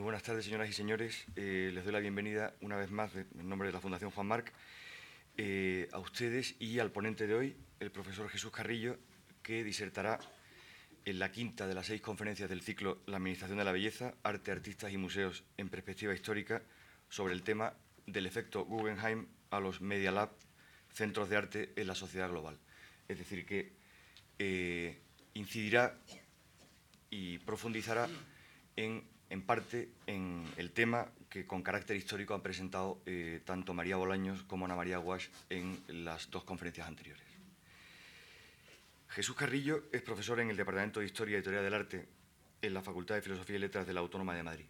Muy buenas tardes, señoras y señores. Eh, les doy la bienvenida una vez más en nombre de la Fundación Juan Marc eh, a ustedes y al ponente de hoy, el profesor Jesús Carrillo, que disertará en la quinta de las seis conferencias del ciclo La Administración de la Belleza, Arte, Artistas y Museos en Perspectiva Histórica sobre el tema del efecto Guggenheim a los Media Lab, centros de arte en la sociedad global. Es decir, que eh, incidirá y profundizará en, en, parte en el tema que con carácter histórico han presentado eh, tanto María Bolaños como Ana María Guasch en las dos conferencias anteriores. Jesús Carrillo es profesor en el Departamento de Historia y Teoría del Arte en la Facultad de Filosofía y Letras de la Autónoma de Madrid.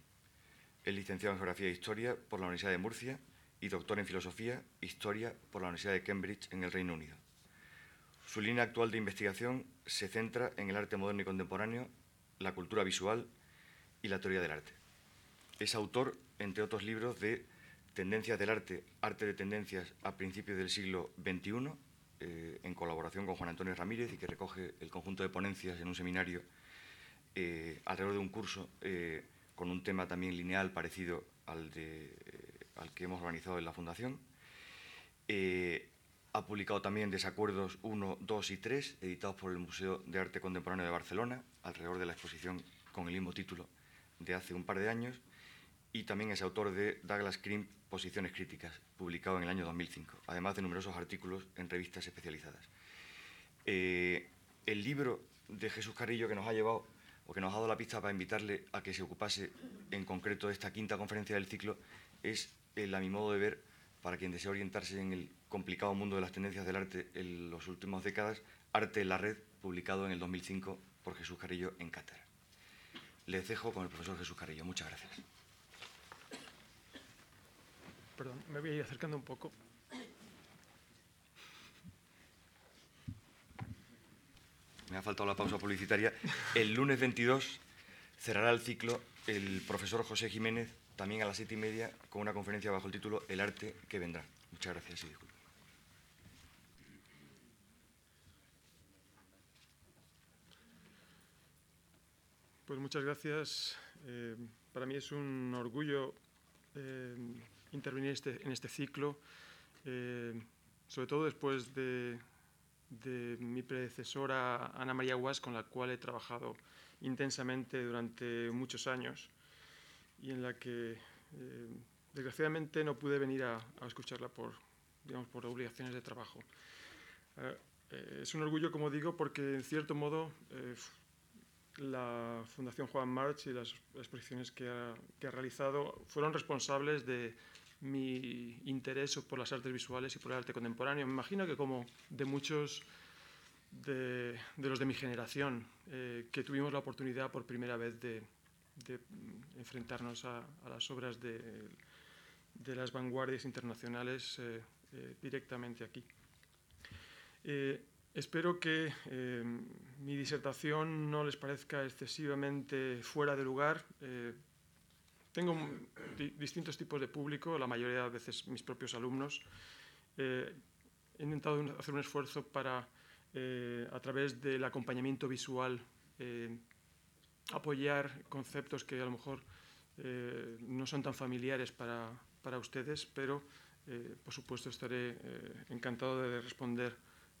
Es licenciado en Geografía e Historia por la Universidad de Murcia y doctor en Filosofía e Historia por la Universidad de Cambridge en el Reino Unido. Su línea actual de investigación se centra en el arte moderno y contemporáneo, la cultura visual y la teoría del arte. Es autor, entre otros libros, de Tendencias del arte, arte de tendencias a principios del siglo XXI, eh, en colaboración con Juan Antonio Ramírez y que recoge el conjunto de ponencias en un seminario eh, alrededor de un curso eh, con un tema también lineal parecido al, de, al que hemos organizado en la Fundación. ha publicado también Desacuerdos 1, 2 y 3, editados por el Museo de Arte Contemporáneo de Barcelona, alrededor de la exposición con el mismo título de hace un par de años, y también es autor de Douglas Crimp, Posiciones Críticas, publicado en el año 2005, además de numerosos artículos en revistas especializadas. Eh, el libro de Jesús Carrillo que nos ha llevado, o que nos ha dado la pista para invitarle a que se ocupase en concreto de esta quinta conferencia del ciclo, es, el, a mi modo de ver, para quien desea orientarse en el complicado mundo de las tendencias del arte en las últimas décadas, Arte en la Red, publicado en el 2005 por Jesús Carrillo en cátedra. Les dejo con el profesor Jesús Carrillo. Muchas gracias. Perdón, me voy a ir acercando un poco. Me ha faltado la pausa publicitaria. El lunes 22 cerrará el ciclo el profesor José Jiménez, también a las siete y media, con una conferencia bajo el título El arte que vendrá. Muchas gracias y disculpen. Pues muchas gracias. Eh, para mí es un orgullo eh, intervenir este, en este ciclo, eh, sobre todo después de, mi predecesora Ana María Guas, con la cual he trabajado intensamente durante muchos años y en la que desgraciadamente no pude venir a, escucharla por, digamos, por obligaciones de trabajo. es un orgullo, como digo, porque en cierto modo la Fundación Juan March y las exposiciones que ha, realizado fueron responsables de mi interés por las artes visuales y por el arte contemporáneo. Me imagino que como de muchos de, los de mi generación, eh, que tuvimos la oportunidad por primera vez de, enfrentarnos a, las obras de, las vanguardias internacionales eh, eh, directamente aquí. Espero que eh, mi disertación no les parezca excesivamente fuera de lugar. Eh, tengo distintos tipos de público, la mayoría de veces mis propios alumnos. Eh, he intentado hacer un esfuerzo para, a través del acompañamiento visual, apoyar conceptos que a lo mejor no son tan familiares para, para ustedes, pero por supuesto estaré encantado de responder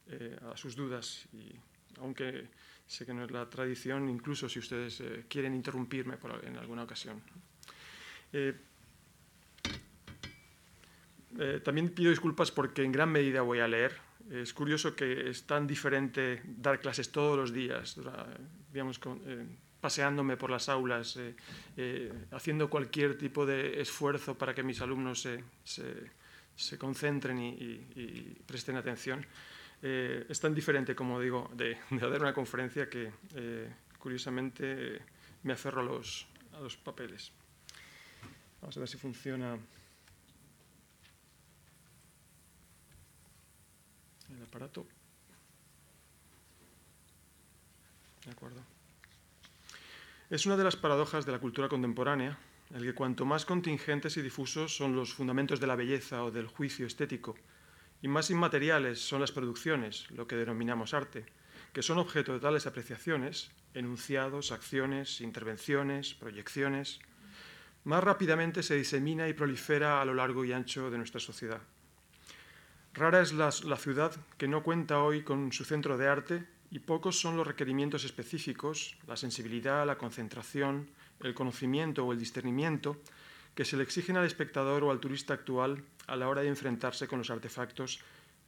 eh, a sus dudas, y, aunque sé que no es la tradición, incluso si ustedes eh, quieren interrumpirme por, en alguna ocasión. Eh, también pido disculpas porque en gran medida voy a leer. Es curioso que es tan diferente dar clases todos los días, digamos, paseándome por las aulas, haciendo cualquier tipo de esfuerzo para que mis alumnos se, se, concentren y, y presten atención. Eh, es tan diferente, como digo, de, dar una conferencia que, eh, curiosamente, me aferro a los, a los papeles. Vamos a ver si funciona el aparato. De acuerdo. Es una de las paradojas de la cultura contemporánea el que cuanto más contingentes y difusos son los fundamentos de la belleza o del juicio estético, y más inmateriales son las producciones, lo que denominamos arte, que son objeto de tales apreciaciones, enunciados, acciones, intervenciones, proyecciones, más rápidamente se disemina y prolifera a lo largo y ancho de nuestra sociedad. Rara es la, ciudad que no cuenta hoy con su centro de arte y pocos son los requerimientos específicos, la sensibilidad, la concentración, el conocimiento o el discernimiento que se le exigen al espectador o al turista actual a la hora de enfrentarse con los artefactos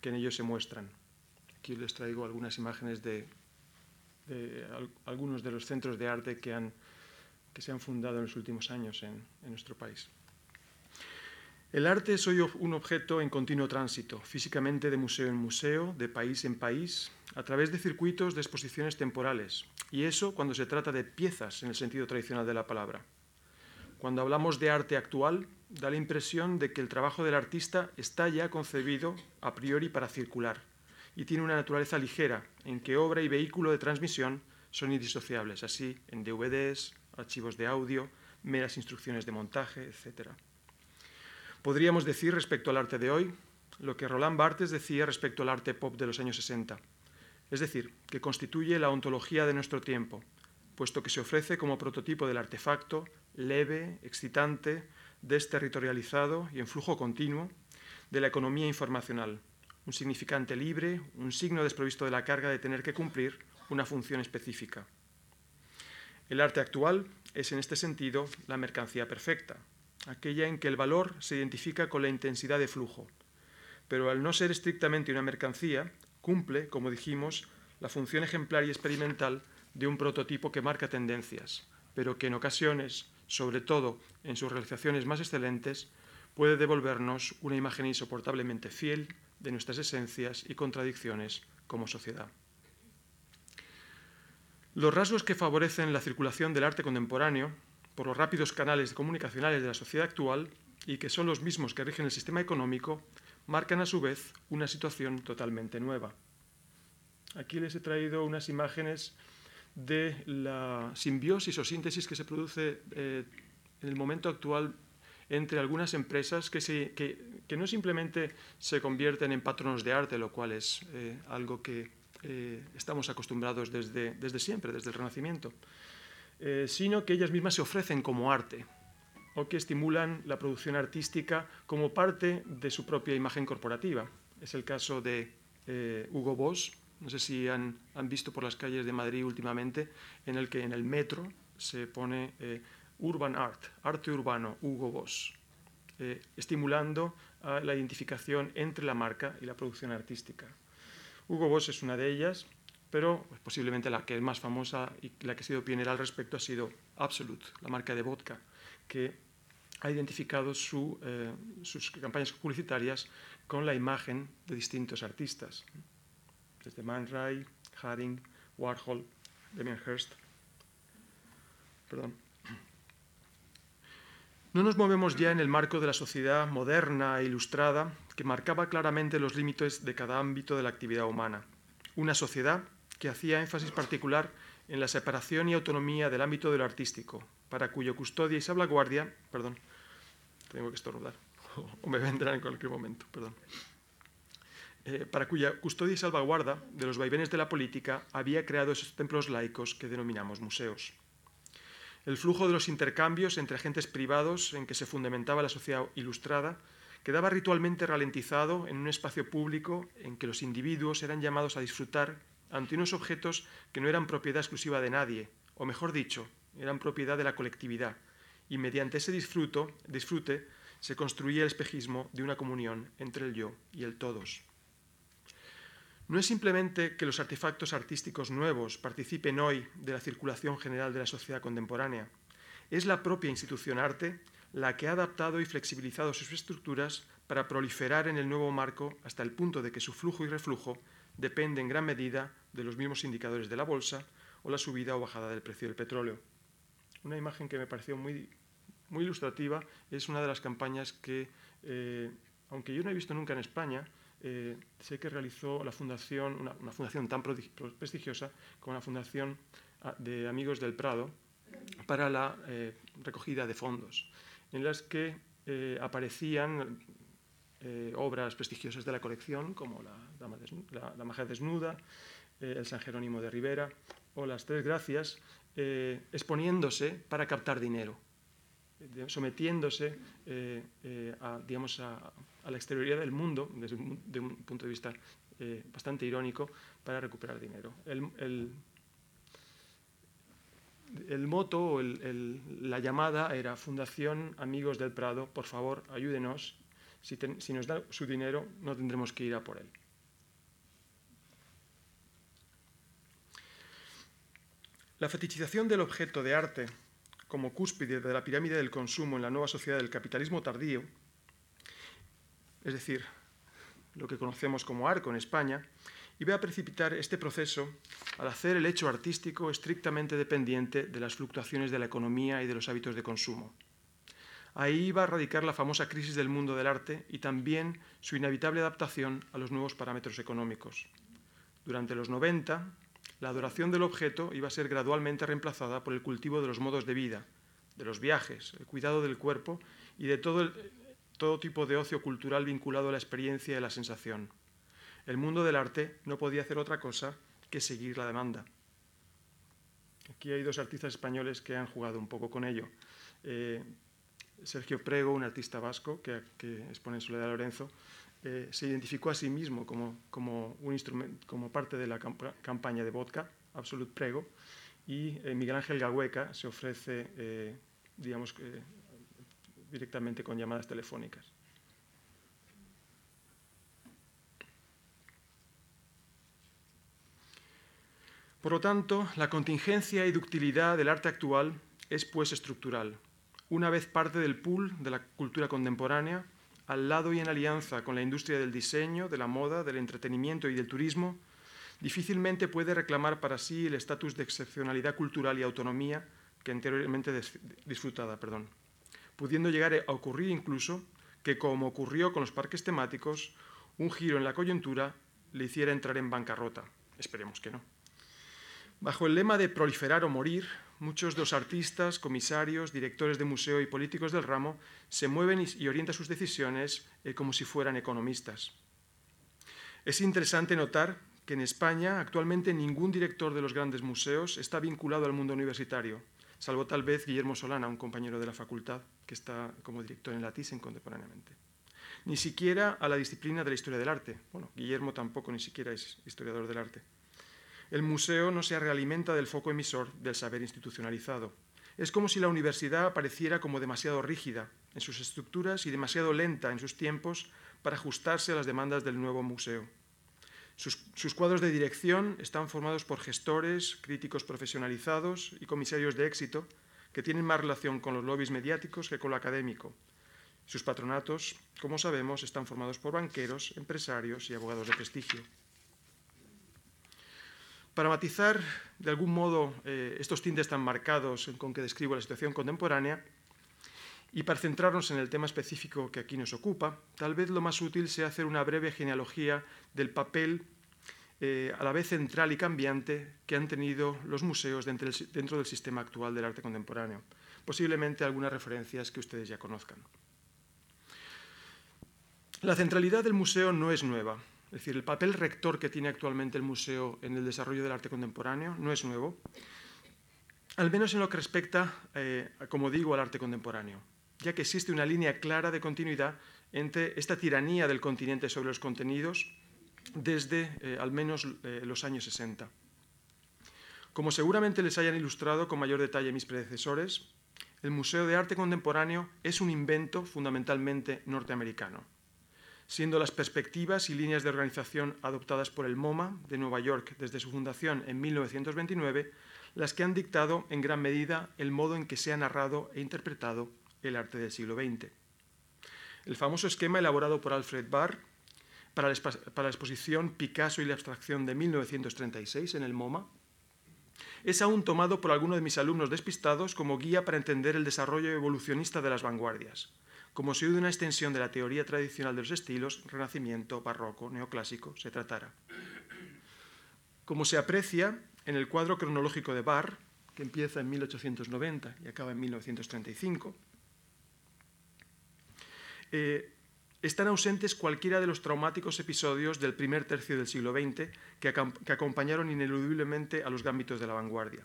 que en ellos se muestran. Aquí les traigo algunas imágenes de, algunos de los centros de arte que, se han fundado en los últimos años en nuestro país. El arte es hoy un objeto en continuo tránsito, físicamente de museo en museo, de país en país, a través de circuitos de exposiciones temporales, y eso cuando se trata de piezas en el sentido tradicional de la palabra. Cuando hablamos de arte actual, da la impresión de que el trabajo del artista está ya concebido a priori para circular y tiene una naturaleza ligera, en que obra y vehículo de transmisión son indisociables, así en DVDs, archivos de audio, meras instrucciones de montaje, etc. Podríamos decir respecto al arte de hoy lo que Roland Barthes decía respecto al arte pop de los años 60, es decir, que constituye la ontología de nuestro tiempo, puesto que se ofrece como prototipo del artefacto leve, excitante, desterritorializado y en flujo continuo de la economía informacional, un significante libre, un signo desprovisto de la carga de tener que cumplir una función específica. El arte actual es en este sentido la mercancía perfecta, aquella en que el valor se identifica con la intensidad de flujo, pero al no ser estrictamente una mercancía, cumple, como dijimos, la función ejemplar y experimental de un prototipo que marca tendencias, pero que en ocasiones sobre todo en sus realizaciones más excelentes, puede devolvernos una imagen insoportablemente fiel de nuestras esencias y contradicciones como sociedad. Los rasgos que favorecen la circulación del arte contemporáneo por los rápidos canales comunicacionales de la sociedad actual y que son los mismos que rigen el sistema económico, marcan a su vez una situación totalmente nueva. Aquí les he traído unas imágenes de la simbiosis o síntesis que se produce eh, en el momento actual entre algunas empresas que, que, no simplemente se convierten en patronos de arte, lo cual es eh, algo que eh, estamos acostumbrados desde, desde, siempre, desde el Renacimiento, sino que ellas mismas se ofrecen como arte o que estimulan la producción artística como parte de su propia imagen corporativa. Es el caso de Hugo Boss, no sé si han, visto por las calles de Madrid últimamente, en el que en el metro se pone eh, Urban Art, arte urbano, Hugo Boss, eh, estimulando la identificación entre la marca y la producción artística. Hugo Boss es una de ellas, pero pues, posiblemente la que es más famosa y la que ha sido pionera al respecto ha sido Absolute, la marca de vodka, que ha identificado eh, sus campañas publicitarias con la imagen de distintos artistas desde Man Ray, Haring, Warhol, Damien Hirst. Perdón. No nos movemos ya en el marco de la sociedad moderna e ilustrada que marcaba claramente los límites de cada ámbito de la actividad humana. Una sociedad que hacía énfasis particular en la separación y autonomía del ámbito de lo artístico, para cuyo custodia y salvaguardia, perdón, tengo que estornudar, o me vendrán en cualquier momento, perdón. Eh, para cuya custodia y salvaguarda de los vaivenes de la política había creado esos templos laicos que denominamos museos. El flujo de los intercambios entre agentes privados en que se fundamentaba la sociedad ilustrada quedaba ritualmente ralentizado en un espacio público en que los individuos eran llamados a disfrutar ante unos objetos que no eran propiedad exclusiva de nadie, o mejor dicho, eran propiedad de la colectividad, y mediante ese disfrute se construía el espejismo de una comunión entre el yo y el todos. No es simplemente que los artefactos artísticos nuevos participen hoy de la circulación general de la sociedad contemporánea, es la propia institución arte la que ha adaptado y flexibilizado sus estructuras para proliferar en el nuevo marco hasta el punto de que su flujo y reflujo depende en gran medida de los mismos indicadores de la bolsa o la subida o bajada del precio del petróleo. Una imagen que me pareció muy, muy ilustrativa es una de las campañas que, eh, aunque yo no he visto nunca en España, eh, sé que realizó la fundación, una, fundación tan prestigiosa como la Fundación ah, de Amigos del Prado para la eh, recogida de fondos, en las que eh, aparecían obras prestigiosas de la colección, como la, Dama la Desnuda, el San Jerónimo de Rivera o las Tres Gracias, exponiéndose para captar dinero. sometiéndose a, digamos, a, la exterioridad del mundo, desde un, un punto de vista bastante irónico, para recuperar dinero. El, el, moto o la llamada era Fundación Amigos del Prado, por favor, ayúdenos. Si, si nos da su dinero, no tendremos que ir a por él. La fetichización del objeto de arte como cúspide de la pirámide del consumo en la nueva sociedad del capitalismo tardío, es decir, lo que conocemos como arco en España, iba a precipitar este proceso al hacer el hecho artístico estrictamente dependiente de las fluctuaciones de la economía y de los hábitos de consumo. Ahí iba a radicar la famosa crisis del mundo del arte y también su inevitable adaptación a los nuevos parámetros económicos. Durante los 90, la adoración del objeto iba a ser gradualmente reemplazada por el cultivo de los modos de vida, de los viajes, el cuidado del cuerpo y de todo, todo tipo de ocio cultural vinculado a la experiencia y a la sensación. El mundo del arte no podía hacer otra cosa que seguir la demanda. Aquí hay dos artistas españoles que han jugado un poco con ello. Eh, Sergio Prego, un artista vasco que, expone en Soledad Lorenzo, eh, se identificó a sí mismo como, como, un como parte de la campaña de vodka, Absolut Prego, y eh, Miguel Ángel Gahueca se ofrece, digamos, directamente con llamadas telefónicas. Por lo tanto, la contingencia y ductilidad del arte actual es pues estructural. Una vez parte del pool de la cultura contemporánea, al lado y en alianza con la industria del diseño, de la moda, del entretenimiento y del turismo, difícilmente puede reclamar para sí el estatus de excepcionalidad cultural y autonomía que anteriormente disfrutaba, perdón, pudiendo llegar a ocurrir incluso que, como ocurrió con los parques temáticos, un giro en la coyuntura le hiciera entrar en bancarrota. Esperemos que no. Bajo el lema de proliferar o morir, muchos de los artistas, comisarios, directores de museo y políticos del ramo se mueven y, orientan sus decisiones eh, como si fueran economistas. Es interesante notar que en España actualmente ningún director de los grandes museos está vinculado al mundo universitario, salvo tal vez Guillermo Solana, un compañero de la facultad que está como director en la TISEN contemporáneamente. Ni siquiera a la disciplina de la historia del arte. Bueno, Guillermo tampoco ni siquiera es historiador del arte. El museo no se realimenta del foco emisor del saber institucionalizado. Es como si la universidad pareciera como demasiado rígida en sus estructuras y demasiado lenta en sus tiempos para ajustarse a las demandas del nuevo museo. Sus, cuadros de dirección están formados por gestores, críticos profesionalizados y comisarios de éxito que tienen más relación con los lobbies mediáticos que con lo académico. Sus patronatos, como sabemos, están formados por banqueros, empresarios y abogados de prestigio. Para matizar de algún modo eh, estos tintes tan marcados con que describo la situación contemporánea, y para centrarnos en el tema específico que aquí nos ocupa, tal vez lo más útil sea hacer una breve genealogía del papel eh, a la vez central y cambiante que han tenido los museos dentro del, sistema actual del arte contemporáneo. Posiblemente algunas referencias que ustedes ya conozcan. La centralidad del museo no es nueva. Es decir, el papel rector que tiene actualmente el museo en el desarrollo del arte contemporáneo no es nuevo, al menos en lo que respecta, eh, como digo, al arte contemporáneo, ya que existe una línea clara de continuidad entre esta tiranía del continente sobre los contenidos desde eh, al menos eh, los años 60. Como seguramente les hayan ilustrado con mayor detalle mis predecesores, el Museo de Arte Contemporáneo es un invento fundamentalmente norteamericano siendo las perspectivas y líneas de organización adoptadas por el MoMA de Nueva York desde su fundación en 1929 las que han dictado en gran medida el modo en que se ha narrado e interpretado el arte del siglo XX. El famoso esquema elaborado por Alfred Barr para la, exposición Picasso y la abstracción de 1936 en el MoMA es aún tomado por algunos de mis alumnos despistados como guía para entender el desarrollo evolucionista de las vanguardias como si de una extensión de la teoría tradicional de los estilos, renacimiento, barroco, neoclásico, se tratara. Como se aprecia en el cuadro cronológico de Barr, que empieza en 1890 y acaba en 1935, eh, están ausentes cualquiera de los traumáticos episodios del primer tercio del siglo XX que, acompañaron ineludiblemente a los gámbitos de la vanguardia.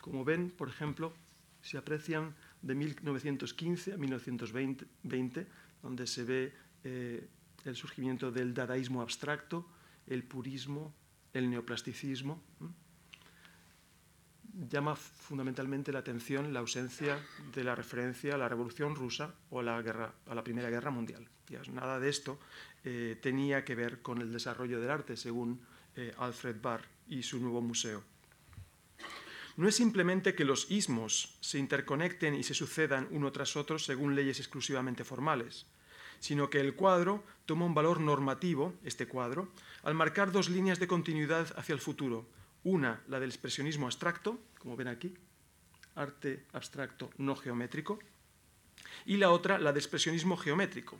Como ven, por ejemplo, se aprecian de 1915 a 1920, donde se ve eh, el surgimiento del dadaísmo abstracto, el purismo, el neoplasticismo. Llama fundamentalmente la atención la ausencia de la referencia a la Revolución Rusa o a la, guerra, Primera Guerra Mundial. nada de esto eh, tenía que ver con el desarrollo del arte, según eh, Alfred Barr y su nuevo museo. No es simplemente que los ismos se interconecten y se sucedan uno tras otro según leyes exclusivamente formales, sino que el cuadro toma un valor normativo, este cuadro, al marcar dos líneas de continuidad hacia el futuro. Una, la del expresionismo abstracto, como ven aquí, arte abstracto no geométrico, y la otra, la de expresionismo geométrico,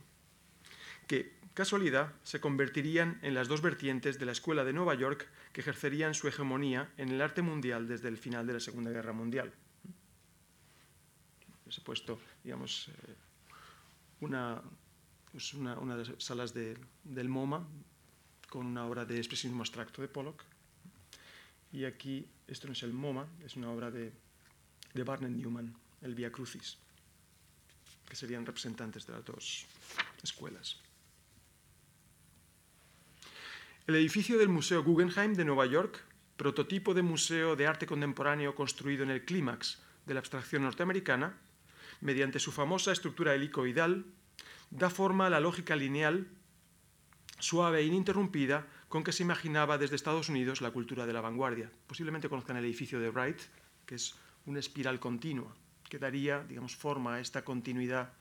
que casualidad, se convertirían en las dos vertientes de la Escuela de Nueva York que ejercerían su hegemonía en el arte mundial desde el final de la Segunda Guerra Mundial. Les he puesto, digamos, eh, pues una, una, de las salas del MoMA con una obra de expresionismo abstracto de Pollock. Y aquí, esto no es el MoMA, es una obra de, de Barnett Newman, el Via Crucis, que serían representantes de las dos escuelas. El edificio del Museo Guggenheim de Nueva York, prototipo de museo de arte contemporáneo construido en el clímax de la abstracción norteamericana, mediante su famosa estructura helicoidal, da forma a la lógica lineal, suave e ininterrumpida, con que se imaginaba desde Estados Unidos la cultura de la vanguardia. Posiblemente conozcan el edificio de Wright, que es una espiral continua, que daría digamos, forma a esta continuidad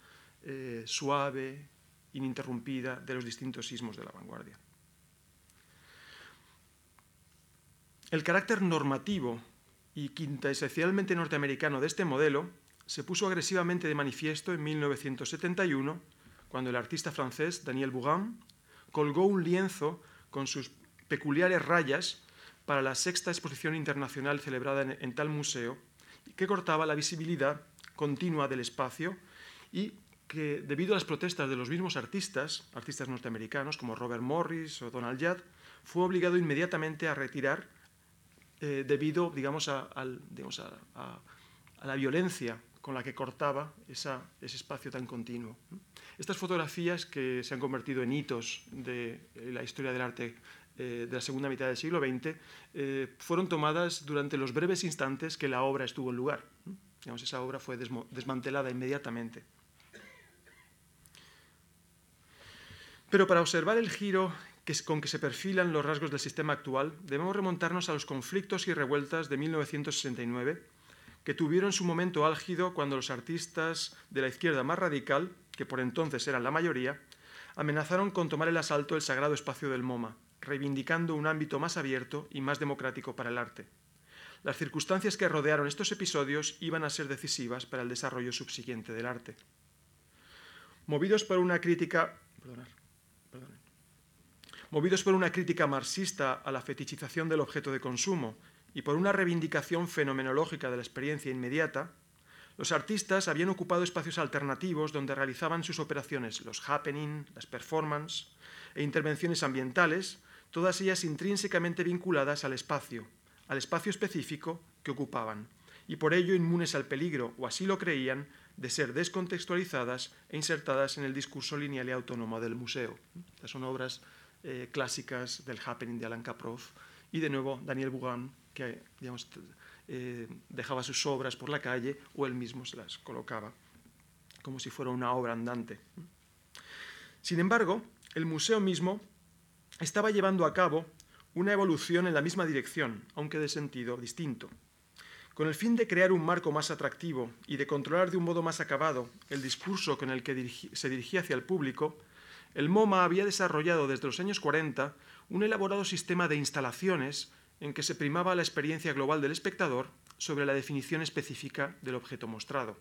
eh, suave, ininterrumpida de los distintos sismos de la vanguardia. El carácter normativo y quintesencialmente norteamericano de este modelo se puso agresivamente de manifiesto en 1971, cuando el artista francés Daniel Bougan colgó un lienzo con sus peculiares rayas para la sexta exposición internacional celebrada en, tal museo, que cortaba la visibilidad continua del espacio y que, debido a las protestas de los mismos artistas, artistas norteamericanos como Robert Morris o Donald Judd, fue obligado inmediatamente a retirar eh, debido, digamos, a, la violencia con la que cortaba ese espacio tan continuo. Estas fotografías que se han convertido en hitos de la historia del arte eh, de la segunda mitad del siglo XX eh, fueron tomadas durante los breves instantes que la obra estuvo en lugar. esa obra fue desmantelada inmediatamente. Pero para observar el giro con que se perfilan los rasgos del sistema actual, debemos remontarnos a los conflictos y revueltas de 1969, que tuvieron su momento álgido cuando los artistas de la izquierda más radical, que por entonces eran la mayoría, amenazaron con tomar el asalto el sagrado espacio del MoMA, reivindicando un ámbito más abierto y más democrático para el arte. Las circunstancias que rodearon estos episodios iban a ser decisivas para el desarrollo subsiguiente del arte. Movidos por una crítica... Movidos por una crítica marxista a la fetichización del objeto de consumo y por una reivindicación fenomenológica de la experiencia inmediata, los artistas habían ocupado espacios alternativos donde realizaban sus operaciones, los happening, las performances e intervenciones ambientales, todas ellas intrínsecamente vinculadas al espacio, al espacio específico que ocupaban, y por ello inmunes al peligro, o así lo creían, de ser descontextualizadas e insertadas en el discurso lineal y autónomo del museo. Estas son obras eh, clásicas del happening de Alan Kaprow y de nuevo Daniel Bougan, que eh, dejaba sus obras por la calle o él mismo se las colocaba como si fuera una obra andante. Sin embargo, el museo mismo estaba llevando a cabo una evolución en la misma dirección, aunque de sentido distinto. Con el fin de crear un marco más atractivo y de controlar de un modo más acabado el discurso con el que se dirigía hacia el público, el MoMA había desarrollado desde los años 40 un elaborado sistema de instalaciones en que se primaba la experiencia global del espectador sobre la definición específica del objeto mostrado.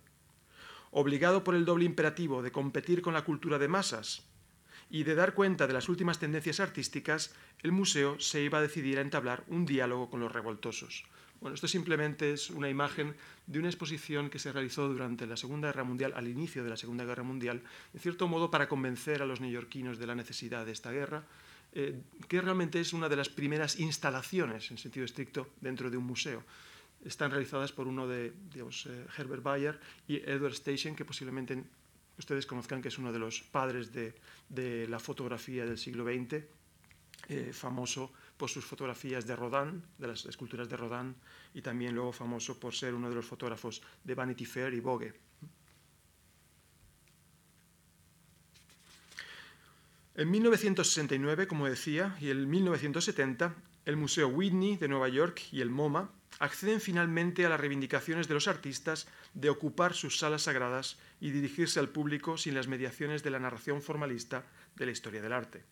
Obligado por el doble imperativo de competir con la cultura de masas y de dar cuenta de las últimas tendencias artísticas, el museo se iba a decidir a entablar un diálogo con los revoltosos, bueno, esto simplemente es una imagen de una exposición que se realizó durante la Segunda Guerra Mundial, al inicio de la Segunda Guerra Mundial, en cierto modo para convencer a los neoyorquinos de la necesidad de esta guerra, eh, que realmente es una de las primeras instalaciones, en sentido estricto, dentro de un museo. están realizadas por uno de digamos, eh, Herbert Bayer y Edward Station, que posiblemente ustedes conozcan que es uno de los padres de, la fotografía del siglo XX, eh, famoso por sus fotografías de Rodin, de las esculturas de Rodin, y también luego famoso por ser uno de los fotógrafos de Vanity Fair y Vogue. En 1969, como decía, y en 1970, el Museo Whitney de Nueva York y el MoMA acceden finalmente a las reivindicaciones de los artistas de ocupar sus salas sagradas y dirigirse al público sin las mediaciones de la narración formalista de la historia del arte.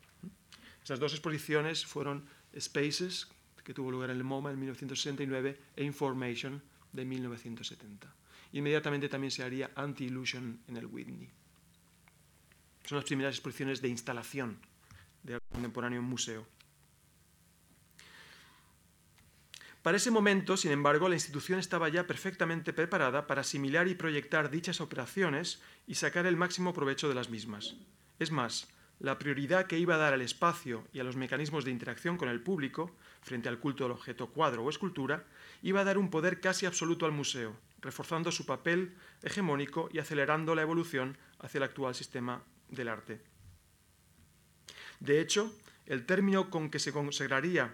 Esas dos exposiciones fueron Spaces, que tuvo lugar en el MoMA en 1969, e Information de 1970. Inmediatamente también se haría Anti-Illusion en el Whitney. Son las primeras exposiciones de instalación de arte contemporáneo en museo. Para ese momento, sin embargo, la institución estaba ya perfectamente preparada para asimilar y proyectar dichas operaciones y sacar el máximo provecho de las mismas. Es más, la prioridad que iba a dar al espacio y a los mecanismos de interacción con el público, frente al culto del objeto cuadro o escultura, iba a dar un poder casi absoluto al museo, reforzando su papel hegemónico y acelerando la evolución hacia el actual sistema del arte. De hecho, el término con que se consagraría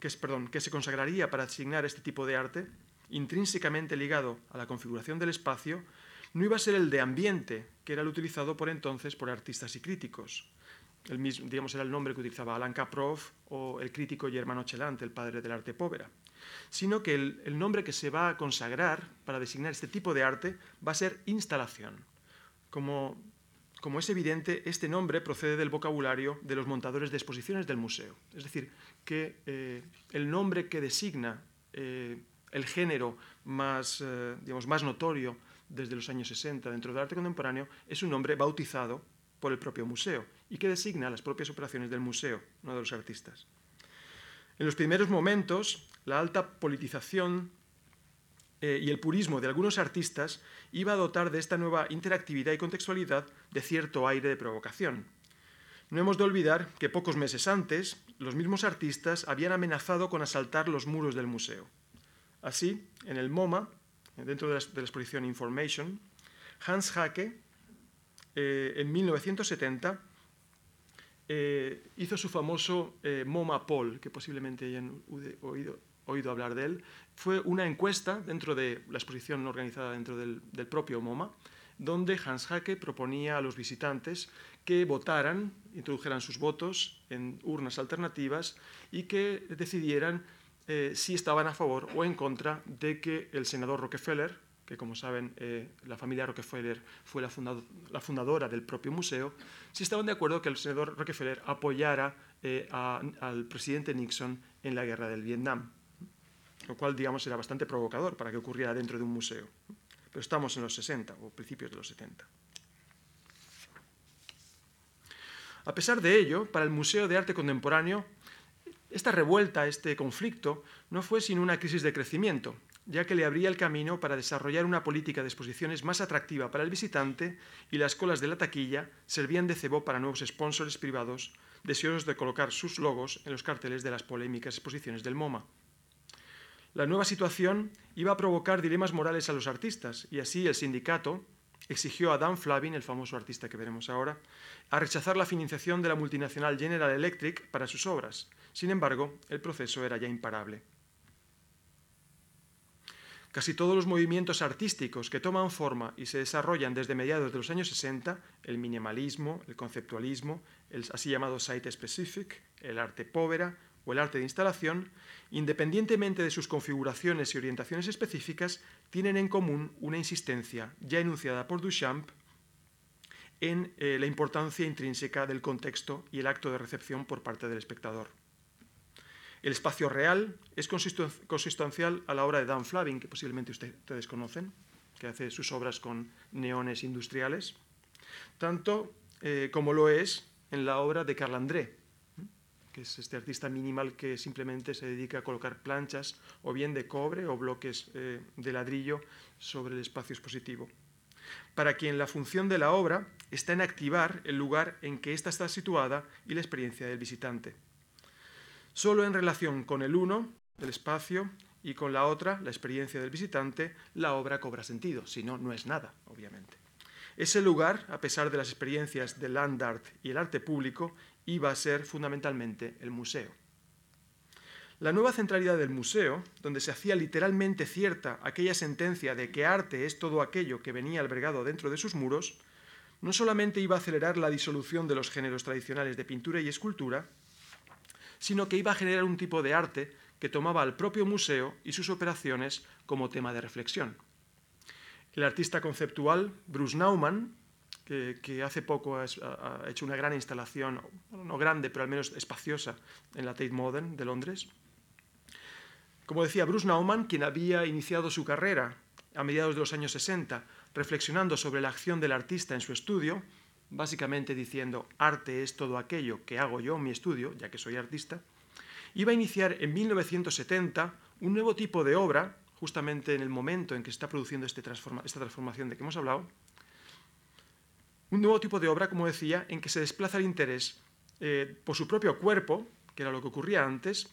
que, perdón, que se consagraría para asignar este tipo de arte, intrínsecamente ligado a la configuración del espacio, no iba a ser el de ambiente, que era el utilizado por entonces por artistas y críticos. El mismo, digamos, era el nombre que utilizaba Alan Kaprov o el crítico Germano Chelant, el padre del arte povera. Sino que el, el nombre que se va a consagrar para designar este tipo de arte va a ser instalación. Como como es evidente, este nombre procede del vocabulario de los montadores de exposiciones del museo. Es decir, que eh, el nombre que designa eh, el género más, eh, digamos, más notorio desde los años 60 dentro del arte contemporáneo es un nombre bautizado por el propio museo y que designa las propias operaciones del museo, no de los artistas. En los primeros momentos, la alta politización eh, y el purismo de algunos artistas iba a dotar de esta nueva interactividad y contextualidad de cierto aire de provocación. No hemos de olvidar que pocos meses antes los mismos artistas habían amenazado con asaltar los muros del museo. Así, en el MoMA, dentro de la, exposición Information, Hans Hacke, eh, en 1970, eh, hizo su famoso MoMA Poll, que posiblemente hayan oído, oído hablar de él, fue una encuesta dentro de la exposición organizada dentro del, propio MoMA, donde Hans Hacke proponía a los visitantes que votaran, introdujeran sus votos en urnas alternativas y que decidieran eh, si estaban a favor o en contra de que el senador Rockefeller, que como saben eh, la familia Rockefeller fue la, fundadora del propio museo, si estaban de acuerdo que el senador Rockefeller apoyara eh, al presidente Nixon en la guerra del Vietnam lo cual, digamos, era bastante provocador para que ocurriera dentro de un museo. Pero estamos en los 60 o principios de los 70. A pesar de ello, para el Museo de Arte Contemporáneo, esta revuelta, este conflicto, no fue sino una crisis de crecimiento, ya que le abría el camino para desarrollar una política de exposiciones más atractiva para el visitante y las colas de la taquilla servían de cebo para nuevos sponsors privados deseosos de colocar sus logos en los carteles de las polémicas exposiciones del MoMA. La nueva situación iba a provocar dilemas morales a los artistas y así el sindicato exigió a Dan Flavin, el famoso artista que veremos ahora, a rechazar la financiación de la multinacional General Electric para sus obras. Sin embargo, el proceso era ya imparable. Casi todos los movimientos artísticos que toman forma y se desarrollan desde mediados de los años 60, el minimalismo, el conceptualismo, el así llamado site specific, el arte povera o el arte de instalación, independientemente de sus configuraciones y orientaciones específicas, tienen en común una insistencia ya enunciada por Duchamp en eh, la importancia intrínseca del contexto y el acto de recepción por parte del espectador. El espacio real es consistencial a la obra de Dan Flavin, que posiblemente ustedes conocen, que hace sus obras con neones industriales, tanto eh, como lo es en la obra de Carl André, que es este artista minimal que simplemente se dedica a colocar planchas o bien de cobre o bloques eh, de ladrillo sobre el espacio expositivo. Para quien la función de la obra está en activar el lugar en que ésta está situada y la experiencia del visitante. Solo en relación con el uno, el espacio, y con la otra, la experiencia del visitante, la obra cobra sentido, si no, no es nada, obviamente. Ese lugar, a pesar de las experiencias del land art y el arte público, iba a ser fundamentalmente el museo. La nueva centralidad del museo, donde se hacía literalmente cierta aquella sentencia de que arte es todo aquello que venía albergado dentro de sus muros, no solamente iba a acelerar la disolución de los géneros tradicionales de pintura y escultura, sino que iba a generar un tipo de arte que tomaba al propio museo y sus operaciones como tema de reflexión. El artista conceptual Bruce Nauman, que, hace poco ha, hecho una gran instalación, no grande, pero al menos espaciosa, en la Tate Modern de Londres. Como decía Bruce Nauman, quien había iniciado su carrera a mediados de los años 60, reflexionando sobre la acción del artista en su estudio, básicamente diciendo, arte es todo aquello que hago yo en mi estudio, ya que soy artista, iba a iniciar en 1970 un nuevo tipo de obra, justamente en el momento en que se está produciendo este esta transformación de que hemos hablado, un nuevo tipo de obra, como decía, en que se desplaza el interés eh, por su propio cuerpo, que era lo que ocurría antes,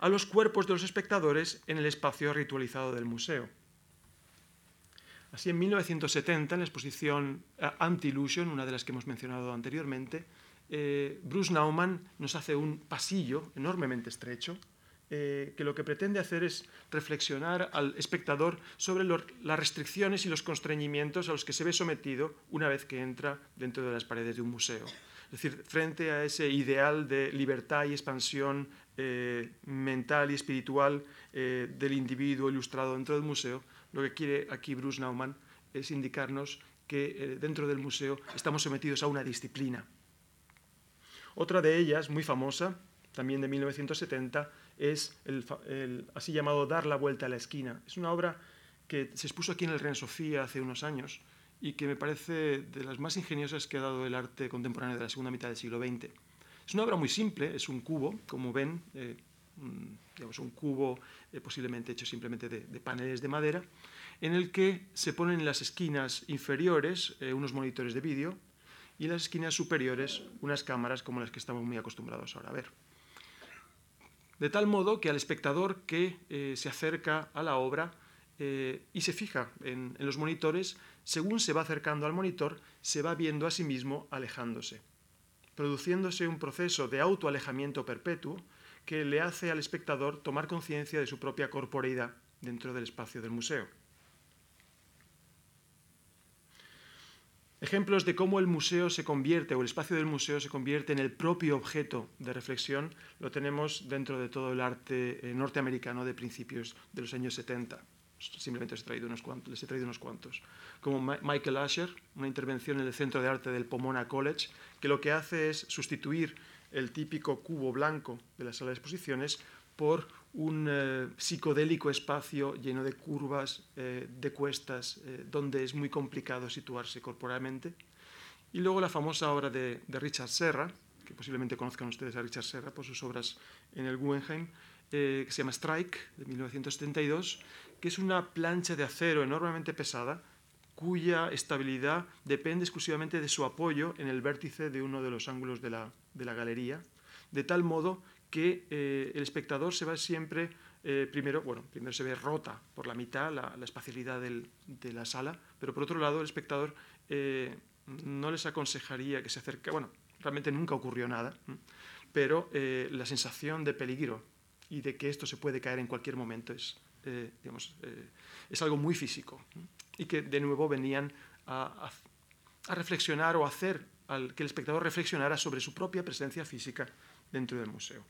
a los cuerpos de los espectadores en el espacio ritualizado del museo. Así, en 1970, en la exposición eh, Anti-Illusion, una de las que hemos mencionado anteriormente, eh, Bruce Nauman nos hace un pasillo enormemente estrecho eh, que lo que pretende hacer es reflexionar al espectador sobre las restricciones y los constreñimientos a los que se ve sometido una vez que entra dentro de las paredes de un museo. Es decir, frente a ese ideal de libertad y expansión eh, mental y espiritual del individuo ilustrado dentro del museo, lo que quiere aquí Bruce Nauman es indicarnos que dentro del museo estamos sometidos a una disciplina, otra de ellas, muy famosa, también de 1970, es el, así llamado Dar la vuelta a la esquina. Es una obra que se expuso aquí en el Reina Sofía hace unos años y que me parece de las más ingeniosas que ha dado el arte contemporáneo de la segunda mitad del siglo XX. Es una obra muy simple, es un cubo, como ven, eh, digamos, un cubo eh, posiblemente hecho simplemente de, paneles de madera, en el que se ponen en las esquinas inferiores eh, unos monitores de vídeo y en las esquinas superiores unas cámaras como las que estamos muy acostumbrados ahora a ver. De tal modo que al espectador que eh, se acerca a la obra eh, y se fija en, en los monitores, según se va acercando al monitor, se va viendo a sí mismo alejándose, produciéndose un proceso de autoalejamiento perpetuo que le hace al espectador tomar conciencia de su propia corporeidad dentro del espacio del museo. Ejemplos de cómo el museo se convierte o el espacio del museo se convierte en el propio objeto de reflexión lo tenemos dentro de todo el arte eh, norteamericano de principios de los años 70. Simplemente les he traído unos cuantos, les he traído unos cuantos. Como Michael Asher, una intervención en el Centro de Arte del Pomona College, que lo que hace es sustituir el típico cubo blanco de la sala de exposiciones por un eh, psicodélico espacio lleno de curvas, eh, de cuestas, eh, donde es muy complicado situarse corporalmente. Y luego la famosa obra de, Richard Serra, que posiblemente conozcan ustedes a Richard Serra por sus obras en el Guggenheim, que se llama Strike, de 1972, que es una plancha de acero enormemente pesada, cuya estabilidad depende exclusivamente de su apoyo en el vértice de uno de los ángulos de la, de la galería, de tal modo que eh, el espectador se va siempre, eh, primero, bueno, primero se ve rota por la mitad la, espacialidad de la sala, pero por otro lado el espectador eh, no les aconsejaría que se acerque, bueno, realmente nunca ocurrió nada, pero la sensación de peligro y de que esto se puede caer en cualquier momento es, digamos, es algo muy físico y que de nuevo venían a, a reflexionar o hacer al, que el espectador reflexionara sobre su propia presencia física dentro del museo.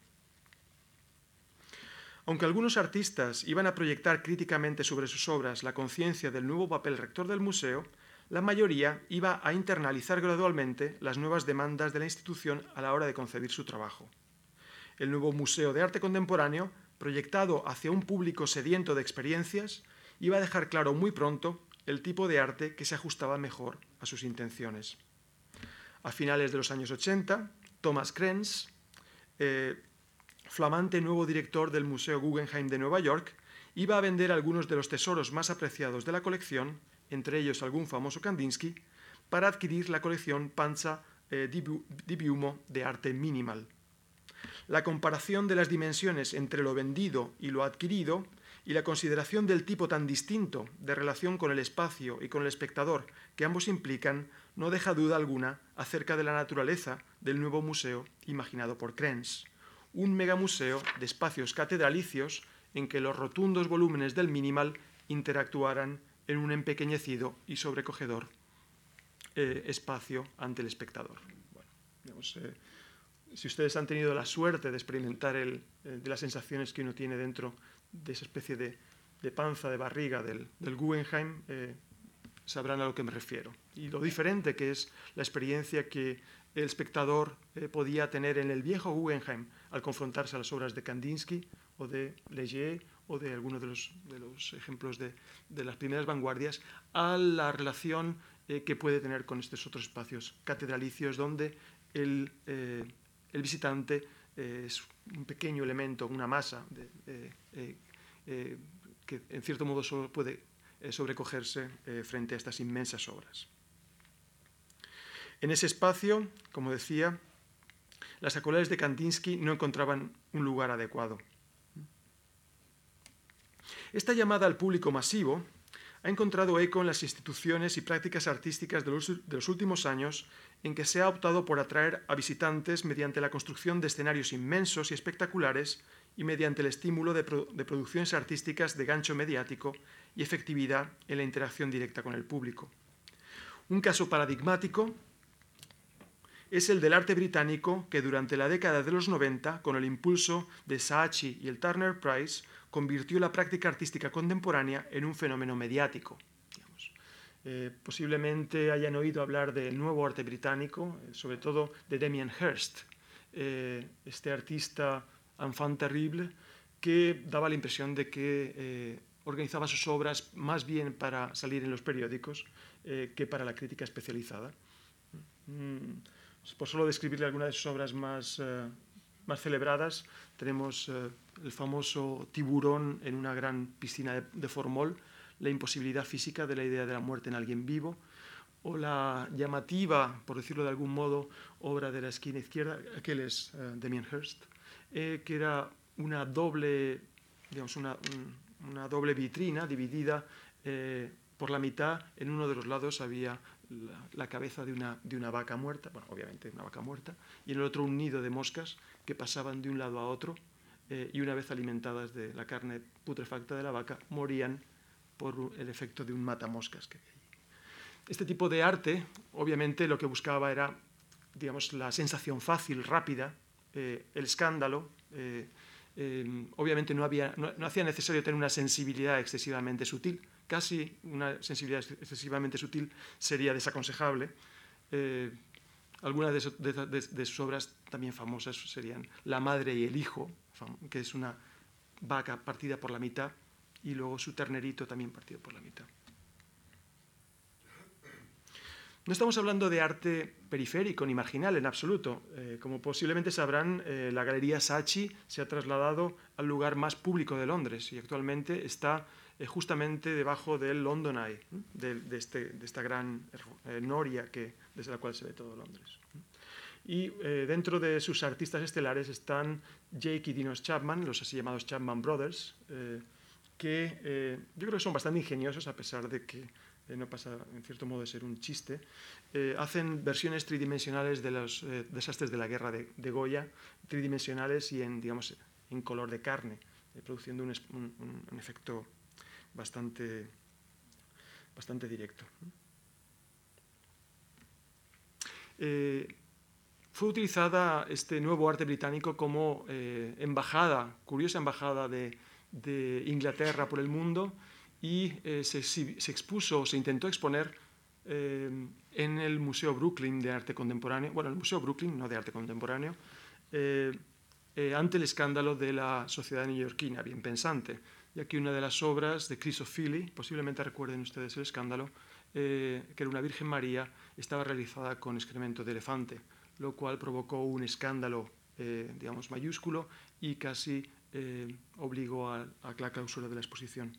Aunque algunos artistas iban a proyectar críticamente sobre sus obras la conciencia del nuevo papel rector del museo, la mayoría iba a internalizar gradualmente las nuevas demandas de la institución a la hora de concebir su trabajo. El nuevo Museo de Arte Contemporáneo, proyectado hacia un público sediento de experiencias, iba a dejar claro muy pronto el tipo de arte que se ajustaba mejor a sus intenciones. A finales de los años 80, Thomas Krenz eh, flamante nuevo director del Museo Guggenheim de Nueva York, iba a vender algunos de los tesoros más apreciados de la colección, entre ellos algún famoso Kandinsky, para adquirir la colección Panza eh, di Biumo de arte minimal. la comparación de las dimensiones entre lo vendido y lo adquirido y la consideración del tipo tan distinto de relación con el espacio y con el espectador que ambos implican no deja duda alguna acerca de la naturaleza del nuevo museo imaginado por Krenz, un megamuseo de espacios catedralicios en que los rotundos volúmenes del minimal interactuaran en un empequeñecido y sobrecogedor eh, espacio ante el espectador. Eh, si ustedes han tenido la suerte de experimentar el, de las sensaciones que uno tiene dentro de esa especie de, panza, de barriga del, Guggenheim, eh, sabrán a lo que me refiero. Y lo diferente que es la experiencia que el espectador podía tener en el viejo Guggenheim al confrontarse a las obras de Kandinsky o de Leger o de algunos de los, ejemplos de, las primeras vanguardias, a la relación eh, que puede tener con estos otros espacios catedralicios donde el, eh, visitante eh, es un pequeño elemento, una masa que en cierto modo solo puede sobrecogerse frente a estas inmensas obras. En ese espacio, como decía, las acuarelas de Kandinsky no encontraban un lugar adecuado. Esta llamada al público masivo ha encontrado eco en las instituciones y prácticas artísticas de los, últimos años en que se ha optado por atraer a visitantes mediante la construcción de escenarios inmensos y espectaculares y mediante el estímulo de producciones artísticas de gancho mediático y efectividad en la interacción directa con el público. Un caso paradigmático es el del arte británico que durante la década de los 90, con el impulso de Saatchi y el Turner Prize, convirtió la práctica artística contemporánea en un fenómeno mediático. Eh, posiblemente hayan oído hablar del nuevo arte británico, eh, sobre todo de Damien Hirst, eh, este artista enfant terrible que daba la impresión de que organizaba sus obras más bien para salir en los periódicos que para la crítica especializada. Mm, por solo describirle algunas de sus obras más, más celebradas, tenemos el famoso tiburón en una gran piscina de, formol, la imposibilidad física de la idea de la muerte en alguien vivo, o la llamativa, por decirlo de algún modo, obra de la esquina izquierda, aquel es uh, Damien Hirst, eh, que era una doble, digamos, una, una doble vitrina dividida eh, por la mitad. En uno de los lados había la, cabeza de una, de una vaca muerta, bueno, obviamente una vaca muerta, y en el otro un nido de moscas que pasaban de un lado a otro eh, y una vez alimentadas de la carne putrefacta de la vaca, morían por el efecto de un matamoscas que Este tipo de arte, obviamente, lo que buscaba era, digamos, la sensación fácil, rápida, eh, el escándalo. Eh, obviamente no, había, no, hacía necesario tener una sensibilidad excesivamente sutil, casi una sensibilidad excesivamente sutil sería desaconsejable. algunas de, sus obras también famosas serían La madre y el hijo, que es una vaca partida por la mitad, y luego su ternerito también partido por la mitad. No estamos hablando de arte periférico ni marginal en absoluto. Eh, como posiblemente sabrán, eh, la Galería Sachi se ha trasladado al lugar más público de Londres y actualmente está eh, justamente debajo del London Eye, de, este, de, esta gran noria que, desde la cual se ve todo Londres. Y eh, dentro de sus artistas estelares están Jake y Dinos Chapman, los así llamados Chapman Brothers, eh, que eh, yo creo que son bastante ingeniosos a pesar de que no pasa en cierto modo de ser un chiste. hacen versiones tridimensionales de los desastres de la guerra de, Goya, tridimensionales y en, digamos, en color de carne, produciendo un, efecto bastante, bastante directo. Fue utilizada este nuevo arte británico como eh, embajada, curiosa embajada de, Inglaterra por el mundo y eh, se, expuso, se intentó exponer eh, en el Museo Brooklyn de Arte Contemporáneo, bueno, el Museo Brooklyn, no de Arte Contemporáneo, ante el escándalo de la sociedad neoyorquina, bien pensante, ya que una de las obras de Chris O'Feely, posiblemente recuerden ustedes el escándalo, que era una Virgen María, estaba realizada con excremento de elefante lo cual provocó un escándalo, eh, digamos, mayúsculo y casi eh, obligó a, la clausura de la exposición.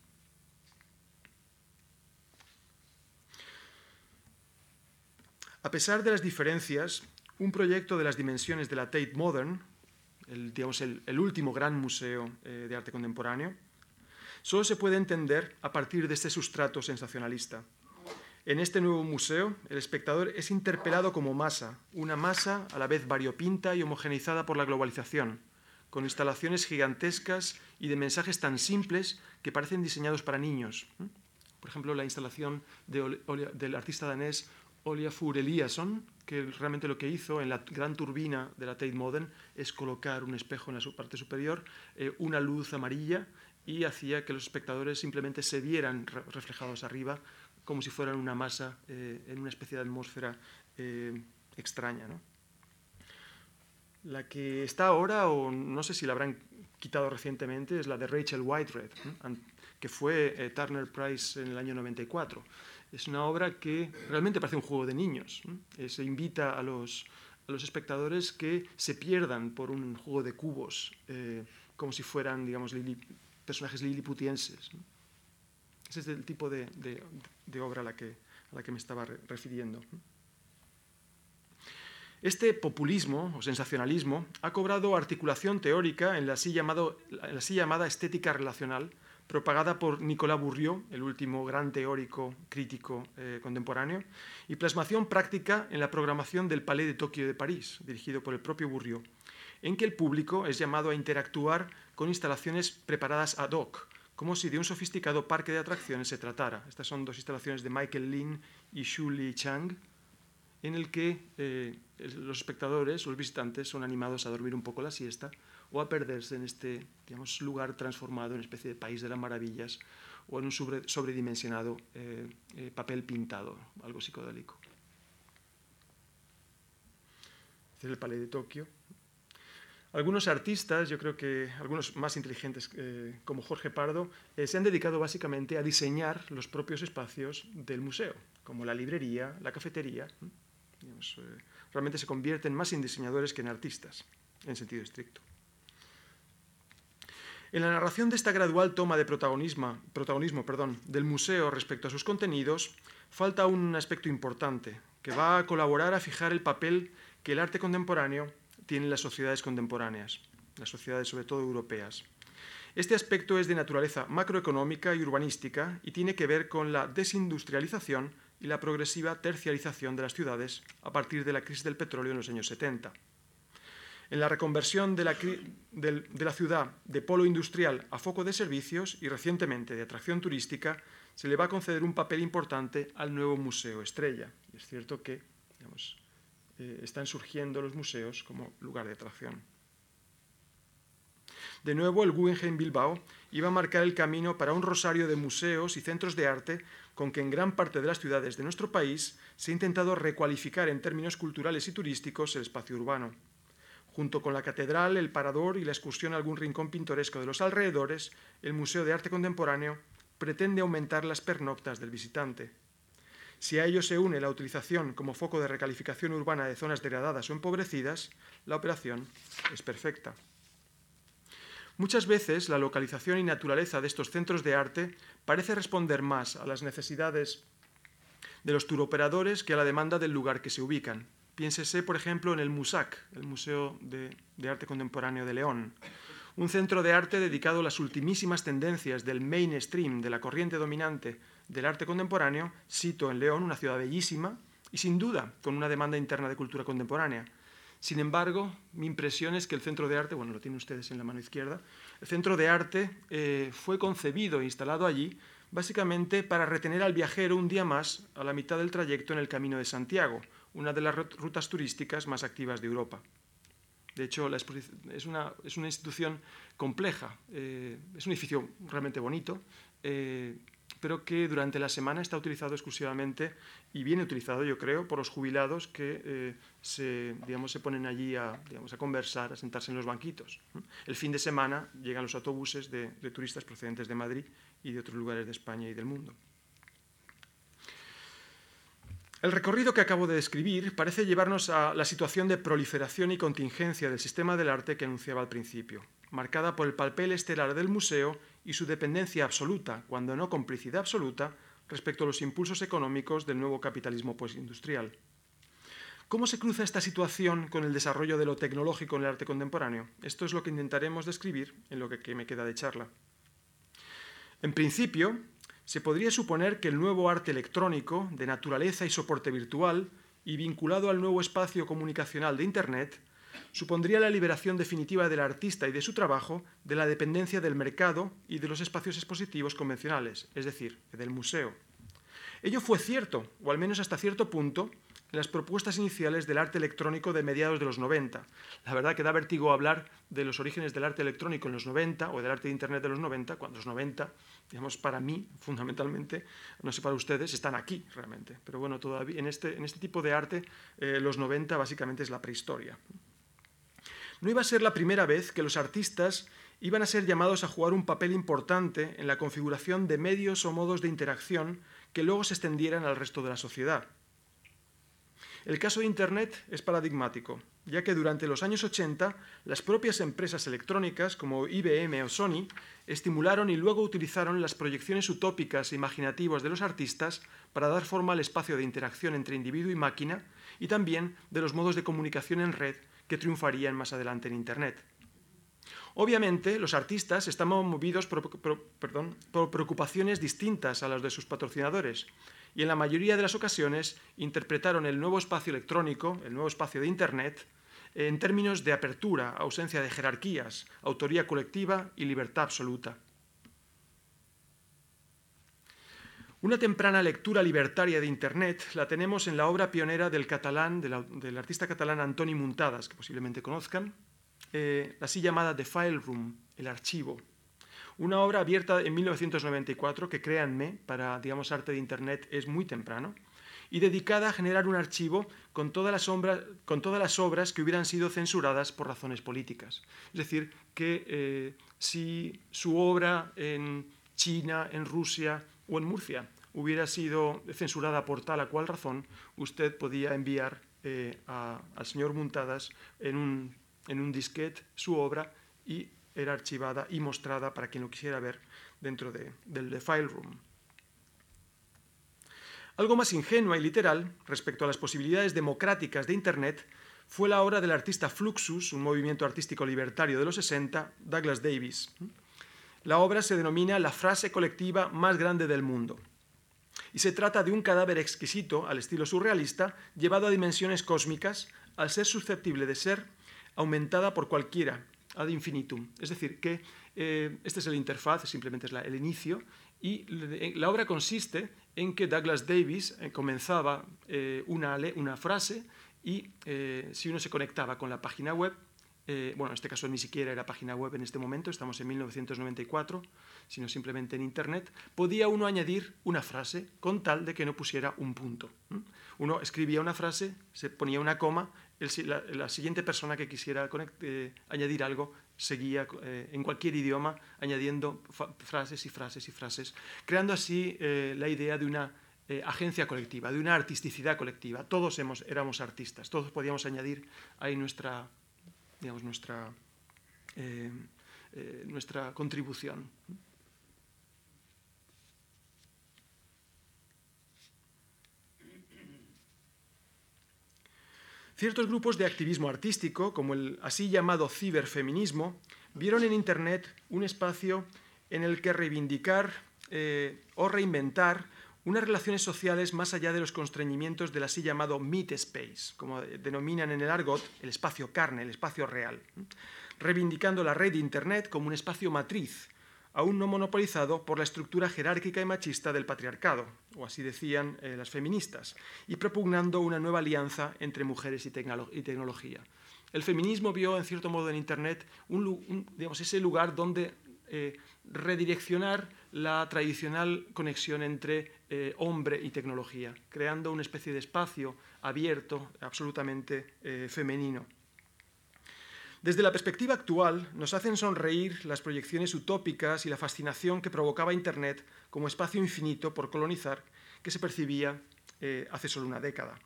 A pesar de las diferencias, un proyecto de las dimensiones de la Tate Modern, el, digamos, el, último gran museo eh, de arte contemporáneo, solo se puede entender a partir de este sustrato sensacionalista. En este nuevo museo, el espectador es interpelado como masa, una masa a la vez variopinta y homogeneizada por la globalización, con instalaciones gigantescas y de mensajes tan simples que parecen diseñados para niños. Por ejemplo, la instalación del artista danés Oliafur Eliasson, que realmente lo que hizo en la gran turbina de la Tate Modern es colocar un espejo en la parte superior, eh, una luz amarilla y hacía que los espectadores simplemente se vieran reflejados arriba como si fueran una masa eh, en una especie de atmósfera eh, extraña. La que está ahora, o no sé si la habrán quitado recientemente, es la de Rachel Whitehead, que fue eh, Turner Prize en el año 94. Es una obra que realmente parece un juego de niños. se invita a los, a espectadores que se pierdan por un juego de cubos, como si fueran, digamos, personajes liliputienses. Ese es el tipo de, obra a la, que, me estaba refiriendo. Este populismo o sensacionalismo ha cobrado articulación teórica en la así, llamado, la así llamada estética relacional, propagada por Nicolas Bourriot, el último gran teórico crítico eh, contemporáneo, y plasmación práctica en la programación del Palais de Tokio de París, dirigido por el propio Bourriot, en que el público es llamado a interactuar con instalaciones preparadas ad hoc, como si de un sofisticado parque de atracciones se tratara. Estas son dos instalaciones de Michael Lin y Xu Li Chang, en el que eh, los espectadores los visitantes son animados a dormir un poco la siesta o a perderse en este digamos, lugar transformado en especie de país de las maravillas o en un sobredimensionado eh, eh, papel pintado, algo psicodélico. Este es el Palais de Tokio. Algunos artistas, yo creo que algunos más inteligentes eh, como Jorge Pardo, eh, se han dedicado básicamente a diseñar los propios espacios del museo, como la librería, la cafetería. Eh, realmente se convierten más en diseñadores que en artistas, en sentido estricto. En la narración de esta gradual toma de protagonismo, del museo respecto a sus contenidos, falta un aspecto importante que va a colaborar a fijar el papel que el arte contemporáneo tienen las sociedades contemporáneas, las sociedades sobre todo europeas. Este aspecto es de naturaleza macroeconómica y urbanística y tiene que ver con la desindustrialización y la progresiva terciarización de las ciudades a partir de la crisis del petróleo en los años 70. En la reconversión de la, ciudad de polo industrial a foco de servicios y recientemente de atracción turística, se le va a conceder un papel importante al nuevo Museo Estrella. Es cierto que digamos, eh, están surgiendo los museos como lugar de atracción. De nuevo, el Guggenheim Bilbao iba a marcar el camino para un rosario de museos y centros de arte con que en gran parte de las ciudades de nuestro país se ha intentado recualificar en términos culturales y turísticos el espacio urbano. Junto con la catedral, el parador y la excursión a algún rincón pintoresco de los alrededores, el Museo de Arte Contemporáneo pretende aumentar las pernoctas del visitante. Si a ello se une la utilización como foco de recalificación urbana de zonas degradadas o empobrecidas, la operación es perfecta. Muchas veces la localización y naturaleza de estos centros de arte parece responder más a las necesidades de los turoperadores que a la demanda del lugar que se ubican. Piénsese, por ejemplo, en el MUSAC, el Museo de, de Arte Contemporáneo de León, un centro de arte dedicado a las ultimísimas tendencias del mainstream, de la corriente dominante del arte contemporáneo, cito en León, una ciudad bellísima y sin duda con una demanda interna de cultura contemporánea. Sin embargo, mi impresión es que el centro de arte, bueno, lo tienen ustedes en la mano izquierda, el centro de arte eh, fue concebido e instalado allí básicamente para retener al viajero un día más a la mitad del trayecto en el Camino de Santiago, una de las rutas turísticas más activas de Europa. De hecho, es una, es una institución compleja, eh, es un edificio realmente bonito, eh, pero que durante la semana está utilizado exclusivamente y viene utilizado, yo creo, por los jubilados que eh, se, digamos, se ponen allí a, digamos, a conversar, a sentarse en los banquitos. El fin de semana llegan los autobuses de turistas procedentes de Madrid y de otros lugares de España y del mundo. El recorrido que acabo de describir parece llevarnos a la situación de proliferación y contingencia del sistema del arte que anunciaba al principio, marcada por el papel estelar del museo y su dependencia absoluta, cuando no complicidad absoluta, respecto a los impulsos económicos del nuevo capitalismo postindustrial. ¿Cómo se cruza esta situación con el desarrollo de lo tecnológico en el arte contemporáneo? Esto es lo que intentaremos describir en lo que me queda de charla. En principio, se podría suponer que el nuevo arte electrónico, de naturaleza y soporte virtual, y vinculado al nuevo espacio comunicacional de Internet, supondría la liberación definitiva del artista y de su trabajo de la dependencia del mercado y de los espacios expositivos convencionales, es decir, del museo. Ello fue cierto, o al menos hasta cierto punto, en las propuestas iniciales del arte electrónico de mediados de los 90. La verdad que da vértigo hablar de los orígenes del arte electrónico en los 90 o del arte de Internet de los 90, cuando los 90, digamos, para mí, fundamentalmente, no sé para ustedes, están aquí realmente. Pero bueno, todavía en este, en este tipo de arte, eh, los 90 básicamente es la prehistoria. No iba a ser la primera vez que los artistas iban a ser llamados a jugar un papel importante en la configuración de medios o modos de interacción que luego se extendieran al resto de la sociedad. El caso de Internet es paradigmático, ya que durante los años 80 las propias empresas electrónicas como IBM o Sony estimularon y luego utilizaron las proyecciones utópicas e imaginativas de los artistas para dar forma al espacio de interacción entre individuo y máquina y también de los modos de comunicación en red que triunfarían más adelante en Internet. Obviamente, los artistas estaban movidos por, preocupaciones distintas a las de sus patrocinadores, y en la mayoría de las ocasiones interpretaron el nuevo espacio electrónico, el nuevo espacio de Internet, en términos de apertura, ausencia de jerarquías, autoría colectiva y libertad absoluta. Una temprana lectura libertaria de Internet la tenemos en la obra pionera del, catalán, del, artista catalán Antoni Muntadas, que posiblemente conozcan, eh, así llamada The File Room, el archivo, una obra abierta en 1994 que, créanme, para digamos, arte de Internet es muy temprano, y dedicada a generar un archivo con todas, las con todas las obras que hubieran sido censuradas por razones políticas. Es decir, que eh, si su obra en China, en Rusia o en Murcia hubiera sido censurada por tal o cual razón, usted podía enviar eh, al señor Muntadas en un, en un disquete su obra y era archivada y mostrada para quien lo quisiera ver dentro del The File Room. Algo más ingenua y literal respecto a las posibilidades democráticas de Internet fue la obra del artista Fluxus, un movimiento artístico libertario de los 60, Douglas Davis. La obra se denomina La frase colectiva más grande del mundo. Y se trata de un cadáver exquisito, al estilo surrealista, llevado a dimensiones cósmicas, al ser susceptible de ser aumentada por cualquiera, ad infinitum. Es decir, que eh, este es el interfaz, simplemente es el inicio, y la obra consiste en que Douglas Davis eh, comenzaba eh, una, una, frase y si uno se conectaba con la página web, bueno, en este caso ni siquiera era página web en este momento, estamos en 1994, sino simplemente en Internet, podía uno añadir una frase con tal de que no pusiera un punto. Uno escribía una frase, se ponía una coma la, siguiente persona que quisiera eh, añadir algo seguía eh, en cualquier idioma añadiendo frases y frases y frases, creando así eh, la idea de una agencia colectiva, de una artisticidad colectiva. Todos éramos artistas, todos podíamos añadir ahí nuestra, digamos, nuestra, nuestra contribución. Ciertos grupos de activismo artístico, como el así llamado ciberfeminismo, vieron en Internet un espacio en el que reivindicar eh, o reinventar unas relaciones sociales más allá de los constreñimientos del así llamado meat space, como denominan en el argot el espacio carne, el espacio real, reivindicando la red de Internet como un espacio matriz aún no monopolizado por la estructura jerárquica y machista del patriarcado, o así decían eh, las feministas, y propugnando una nueva alianza entre mujeres y, tecnología. El feminismo vio, en cierto modo, en Internet ese lugar donde eh, redireccionar la tradicional conexión entre eh, hombre y tecnología, creando una especie de espacio abierto, absolutamente femenino. Desde la perspectiva actual, nos hacen sonreír las proyecciones utópicas y la fascinación que provocaba Internet como espacio infinito por colonizar que se percibía eh, hace solo una década.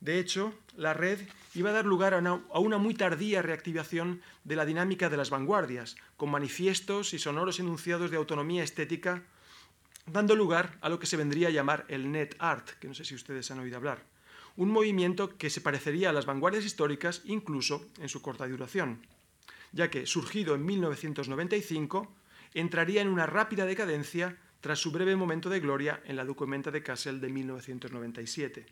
De hecho, la red iba a dar lugar a una, a una, muy tardía reactivación de la dinámica de las vanguardias, con manifiestos y sonoros enunciados de autonomía estética, dando lugar a lo que se vendría a llamar el net art, que no sé si ustedes han oído hablar un movimiento que se parecería a las vanguardias históricas incluso en su corta duración, ya que, surgido en 1995, entraría en una rápida decadencia tras su breve momento de gloria en la documenta de Kassel de 1997.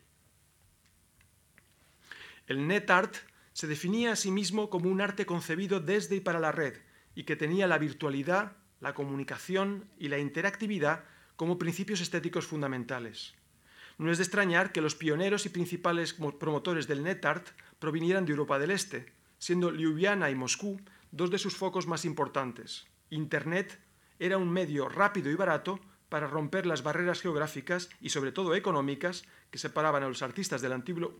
El NetArt se definía a sí mismo como un arte concebido desde y para la red y que tenía la virtualidad, la comunicación y la interactividad como principios estéticos fundamentales. No es de extrañar que los pioneros y principales promotores del NetArt provinieran de Europa del Este, siendo Ljubljana y Moscú dos de sus focos más importantes. Internet era un medio rápido y barato para romper las barreras geográficas y sobre todo económicas que separaban a los artistas del antiguo,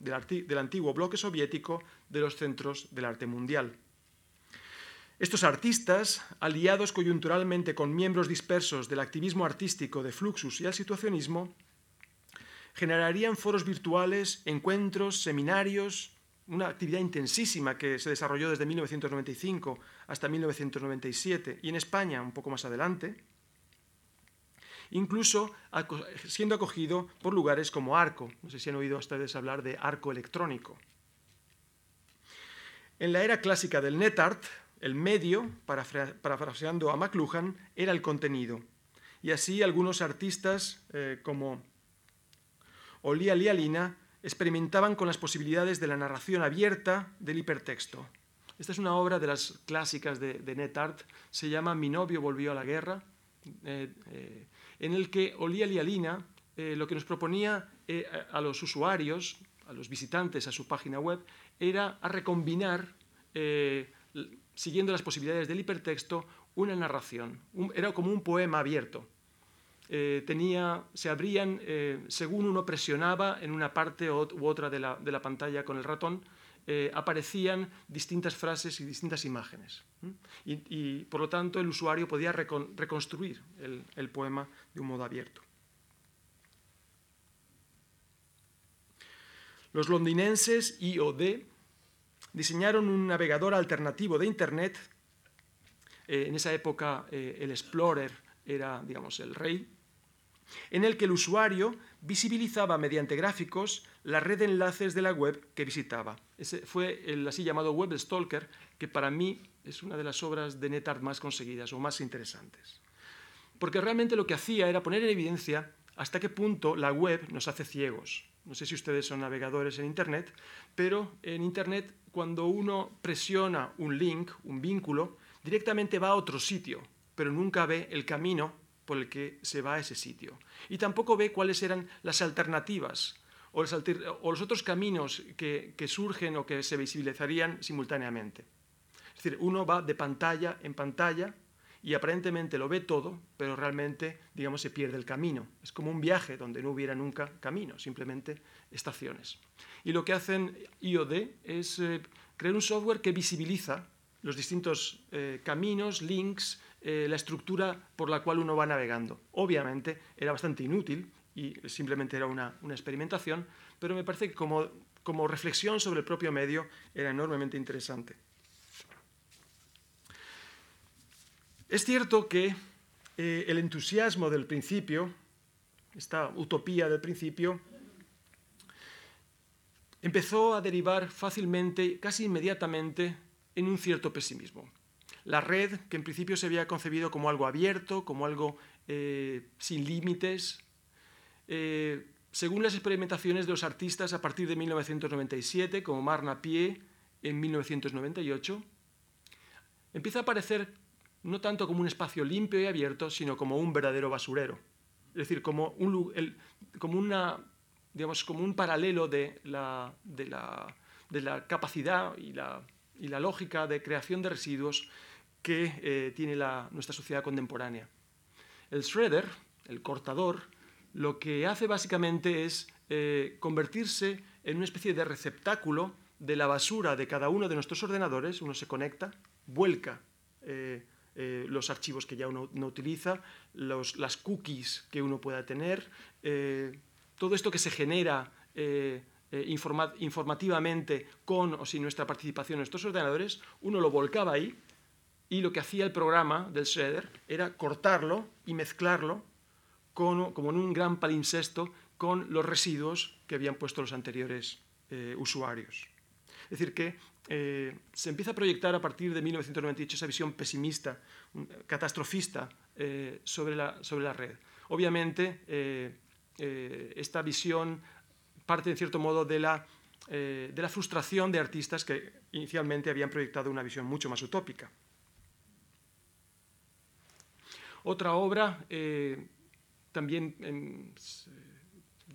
del, antiguo bloque soviético de los centros del arte mundial. Estos artistas, aliados coyunturalmente con miembros dispersos del activismo artístico de Fluxus y el situacionismo, generarían foros virtuales, encuentros, seminarios, una actividad intensísima que se desarrolló desde 1995 hasta 1997 y en España un poco más adelante, incluso siendo acogido por lugares como Arco. No sé si han oído ustedes hablar de arco electrónico. En la era clásica del NetArt, el medio, parafraseando a McLuhan, era el contenido. Y así algunos artistas eh, como Olia Lialina experimentaban con las posibilidades de la narración abierta del hipertexto. Esta es una obra de las clásicas de, NetArt, se llama Mi novio volvió a la guerra, eh, eh, en el que Olia Lialina eh, lo que nos proponía a los usuarios, a los visitantes a su página web, era a recombinar, siguiendo las posibilidades del hipertexto, una narración. era como un poema abierto. Eh, tenía, se abrían eh, según uno presionaba en una parte u otra de la, pantalla con el ratón, eh, aparecían distintas frases y distintas imágenes. Y, por lo tanto el usuario podía reconstruir el, el poema de un modo abierto. Los londinenses IOD diseñaron un navegador alternativo de Internet. en esa época el Explorer era, digamos, el rey en el que el usuario visibilizaba mediante gráficos la red de enlaces de la web que visitaba. Ese fue el así llamado Web Stalker, que para mí es una de las obras de NetArt más conseguidas o más interesantes. Porque realmente lo que hacía era poner en evidencia hasta qué punto la web nos hace ciegos. No sé si ustedes son navegadores en Internet, pero en Internet cuando uno presiona un link, un vínculo, directamente va a otro sitio, pero nunca ve el camino por el que se va a ese sitio. Y tampoco ve cuáles eran las alternativas o los, otros caminos que, surgen o que se visibilizarían simultáneamente. Es decir, uno va de pantalla en pantalla y aparentemente lo ve todo, pero realmente, digamos, se pierde el camino. Es como un viaje donde no hubiera nunca camino, simplemente estaciones. Y lo que hacen IOD es eh, crear un software que visibiliza los distintos eh, caminos, links, eh, la estructura por la cual uno va navegando. Obviamente era bastante inútil y simplemente era una, experimentación, pero me parece que como, como reflexión sobre el propio medio era enormemente interesante. Es cierto que eh, el entusiasmo del principio, esta utopía del principio, empezó a derivar fácilmente, casi inmediatamente, en un cierto pesimismo la red, que en principio se había concebido como algo abierto, como algo eh, sin límites, eh, según las experimentaciones de los artistas a partir de 1997, como Marna Pie en 1998, empieza a aparecer no tanto como un espacio limpio y abierto, sino como un verdadero basurero. Es decir, como un, como una, digamos, como un paralelo de la, de la, capacidad y la, y la lógica de creación de residuos que eh, tiene nuestra sociedad contemporánea. El shredder, el cortador, lo que hace básicamente es eh, convertirse en una especie de receptáculo de la basura de cada uno de nuestros ordenadores. Uno se conecta, vuelca eh, los archivos que ya uno no utiliza, las cookies que uno pueda tener, todo esto que se genera informativamente con o sin nuestra participación en nuestros ordenadores, uno lo volcaba ahí y lo que hacía el programa del shredder era cortarlo y mezclarlo como en un gran palincesto con los residuos que habían puesto los anteriores eh, usuarios. Es decir, que eh, se empieza a proyectar a partir de 1998 esa visión pesimista, catastrofista eh, sobre, la, sobre la red. Obviamente, esta visión parte, en cierto modo, de la, de la frustración de artistas que inicialmente habían proyectado una visión mucho más utópica. Otra obra, también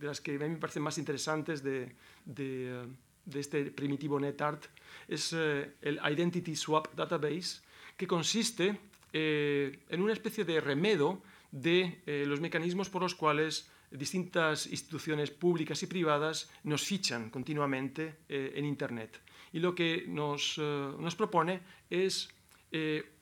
de las que a mí me parecen más interesantes de, de, este primitivo NetArt es eh, el Identity Swap Database, que consiste eh, en una especie de remedo de eh, los mecanismos por los cuales distintas instituciones públicas y privadas nos fichan continuamente en Internet. Y lo que nos, nos propone es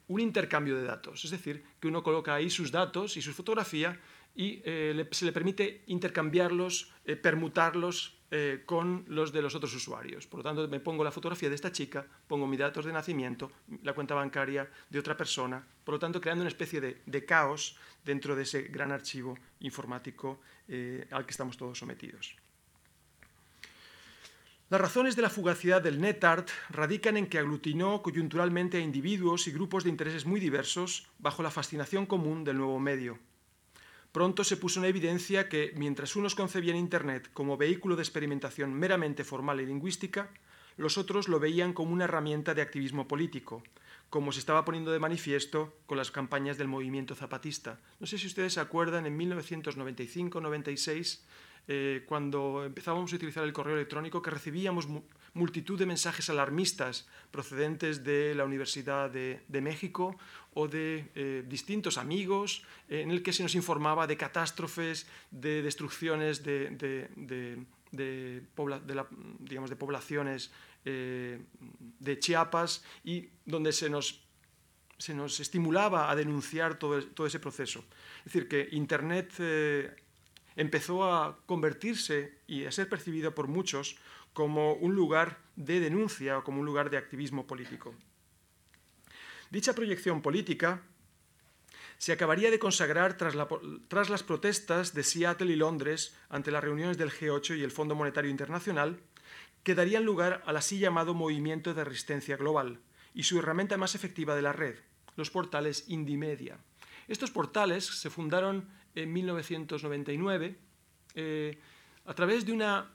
un intercambio de datos, es decir, que uno coloca ahí sus datos y su fotografía y eh, se le permite intercambiarlos, eh, permutarlos eh, con los de los otros usuarios. Por lo tanto, me pongo la fotografía de esta chica, pongo mis datos de nacimiento, la cuenta bancaria de otra persona, por lo tanto, creando una especie de, de caos dentro de ese gran archivo informático al que estamos todos sometidos. Las razones de la fugacidad del NetArt radican en que aglutinó coyunturalmente a individuos y grupos de intereses muy diversos bajo la fascinación común del nuevo medio. Pronto se puso en evidencia que, mientras unos concebían Internet como vehículo de experimentación meramente formal y lingüística, los otros lo veían como una herramienta de activismo político, como se estaba poniendo de manifiesto con las campañas del movimiento zapatista. No sé si ustedes se acuerdan, en 1995-96 eh, cuando empezábamos a utilizar el correo electrónico, que recibíamos multitud de mensajes alarmistas procedentes de la Universidad de, México o de eh, distintos amigos, eh, en el que se nos informaba de catástrofes, de destrucciones de, digamos, de poblaciones de Chiapas y donde se nos se nos estimulaba a denunciar todo, todo, ese proceso. Es decir, que Internet empezó a convertirse y a ser percibido por muchos como un lugar de denuncia o como un lugar de activismo político. Dicha proyección política se acabaría de consagrar tras, las protestas de Seattle y Londres ante las reuniones del G8 y el Fondo Monetario Internacional, que darían lugar al así llamado movimiento de resistencia global y su herramienta más efectiva de la red, los portales Indimedia. Estos portales se fundaron en 1999 eh, a través de una,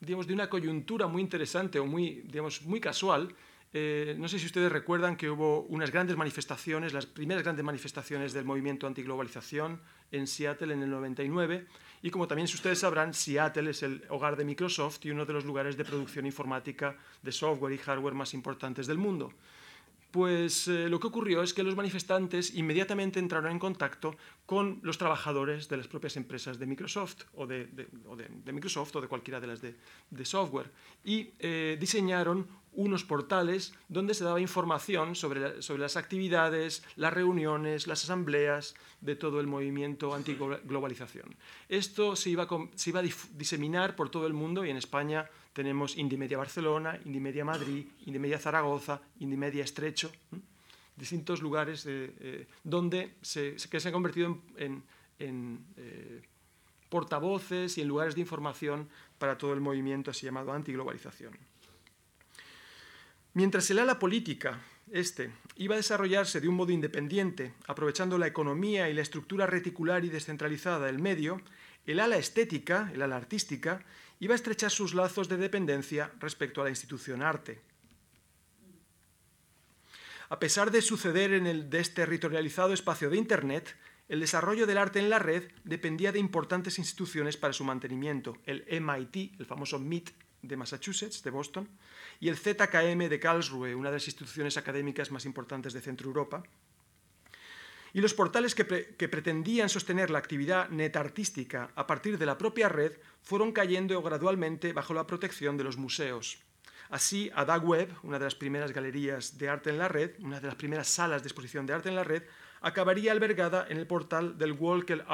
digamos, de una coyuntura muy interesante o muy, digamos, muy casual. Eh, no sé si ustedes recuerdan que hubo unas grandes manifestaciones, las primeras grandes manifestaciones del movimiento antiglobalización en Seattle en el 99. Y como también ustedes sabrán, Seattle es el hogar de Microsoft y uno de los lugares de producción informática de software y hardware más importantes del mundo. Pues eh, lo que ocurrió es que los manifestantes inmediatamente entraron en contacto con los trabajadores de las propias empresas de Microsoft o de, Microsoft o de cualquiera de las de, software y eh, diseñaron unos portales donde se daba información sobre, sobre, las actividades, las reuniones, las asambleas de todo el movimiento antiglobalización. Esto se iba, se iba a diseminar por todo el mundo y en España tenemos Indimedia Barcelona, Indimedia Madrid, Indimedia Zaragoza, Indimedia Estrecho, distintos lugares eh, donde que se han convertido en, eh, portavoces y en lugares de información para todo el movimiento así llamado antiglobalización. Mientras el ala política, este, iba a desarrollarse de un modo independiente, aprovechando la economía y la estructura reticular y descentralizada del medio, el ala estética, el ala artística, iba a estrechar sus lazos de dependencia respecto a la institución arte. A pesar de suceder en el desterritorializado espacio de Internet, el desarrollo del arte en la red dependía de importantes instituciones para su mantenimiento, el MIT, el famoso MIT de Massachusetts, de Boston, y el ZKM de Karlsruhe, una de las instituciones académicas más importantes de Centro Europa, y los portales que, pretendían sostener la actividad netartística a partir de la propia red fueron cayendo gradualmente bajo la protección de los museos. Así, Ada Web, una de las primeras galerías de arte en la red, una de las primeras salas de exposición de arte en la red, acabaría albergada en el portal del Walker,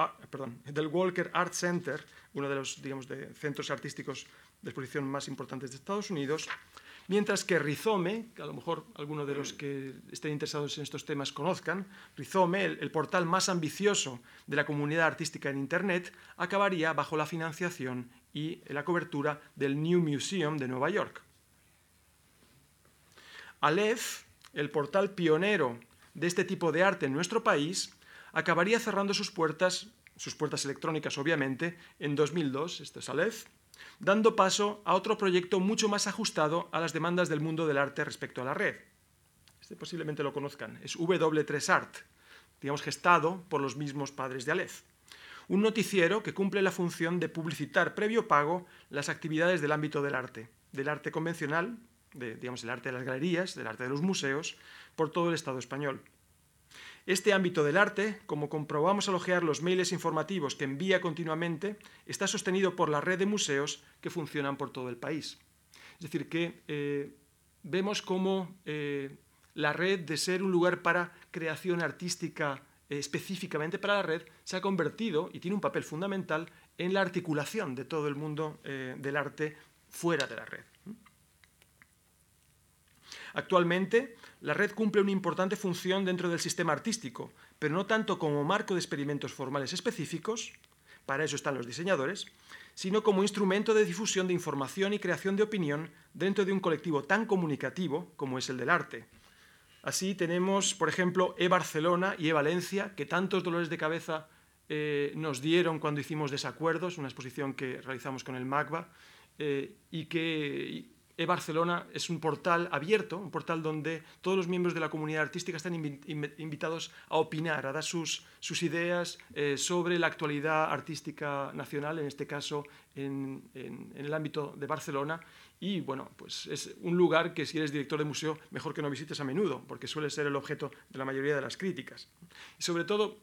Art Center, uno de los centros artísticos de exposición más importantes de Estados Unidos, mientras que Rizome, que a lo mejor algunos de los que estén interesados en estos temas conozcan, Rizome, el, portal más ambicioso de la comunidad artística en Internet, acabaría bajo la financiación y la cobertura del New Museum de Nueva York. Aleph, el portal pionero de este tipo de arte en nuestro país, acabaría cerrando sus puertas, sus puertas electrónicas obviamente, en 2002, este es Aleph, dando paso a otro proyecto mucho más ajustado a las demandas del mundo del arte respecto a la red. Este posiblemente lo conozcan, es W3Art, digamos gestado por los mismos padres de Aleph. Un noticiero que cumple la función de publicitar previo pago las actividades del ámbito del arte, del arte convencional, de, digamos, el arte de las galerías, del arte de los museos, por todo el Estado español. Este ámbito del arte, como comprobamos al ojear los mails informativos que envía continuamente, está sostenido por la red de museos que funcionan por todo el país. Es decir, que eh, vemos cómo eh, la red, de ser un lugar para creación artística eh, específicamente para la red, se ha convertido y tiene un papel fundamental en la articulación de todo el mundo del arte fuera de la red. Actualmente, la red cumple una importante función dentro del sistema artístico, pero no tanto como marco de experimentos formales específicos, para eso están los diseñadores, sino como instrumento de difusión de información y creación de opinión dentro de un colectivo tan comunicativo como es el del arte. Así tenemos, por ejemplo, E-Barcelona y E-Valencia, que tantos dolores de cabeza eh, nos dieron cuando hicimos desacuerdos, una exposición que realizamos con el MACBA, eh, y que e-Barcelona es un portal abierto, un portal donde todos los miembros de la comunidad artística están invitados a opinar, a dar sus, ideas eh, sobre la actualidad artística nacional, en este caso en, el ámbito de Barcelona. Y bueno, pues es un lugar que si eres director de museo, mejor que no visites a menudo, porque suele ser el objeto de la mayoría de las críticas. Y sobre todo,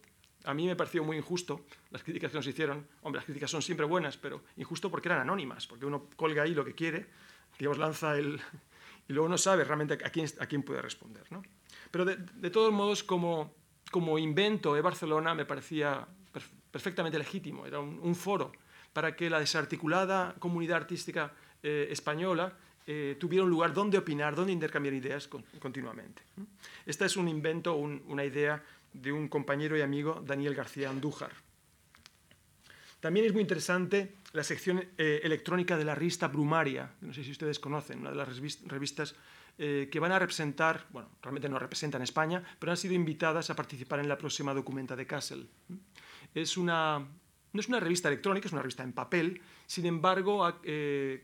a mí me pareció muy injusto las críticas que nos hicieron. Hombre, las críticas son siempre buenas, pero injusto porque eran anónimas, porque uno colga ahí lo que quiere digamos, lanza el... y luego no sabe realmente a quién, a quién puede responder. ¿no? Pero de, todos modos, como, como invento de Barcelona me parecía perfectamente legítimo, era un, foro para que la desarticulada comunidad artística eh, española eh, tuviera un lugar donde opinar, donde intercambiar ideas continuamente. Esta es un invento, una idea de un compañero y amigo, Daniel García Andújar. También es muy interesante la sección eh, electrónica de la revista Brumaria, no sé si ustedes conocen, una de las revistas eh, que van a representar, bueno, realmente no representan España, pero han sido invitadas a participar en la próxima documenta de Kassel. Es una, no es una revista electrónica, es una revista en papel, sin embargo, ha, eh,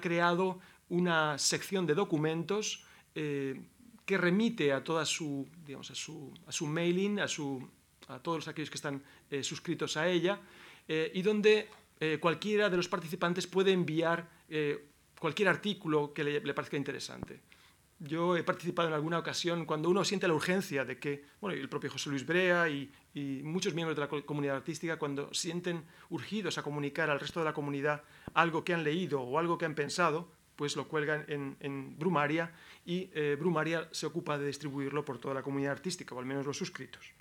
creado una sección de documentos que remite a toda su, digamos, a su, mailing, a, su, a todos aquellos que están suscritos a ella, eh, y donde eh, cualquiera de los participantes puede enviar eh, cualquier artículo que le, parezca interesante. Yo he participado en alguna ocasión cuando uno siente la urgencia de que, bueno, el propio José Luis Brea y, muchos miembros de la comunidad artística, cuando sienten urgidos a comunicar al resto de la comunidad algo que han leído o algo que han pensado, pues lo cuelgan en, Brumaria y Brumaria se ocupa de distribuirlo por toda la comunidad artística, o al menos los suscritos.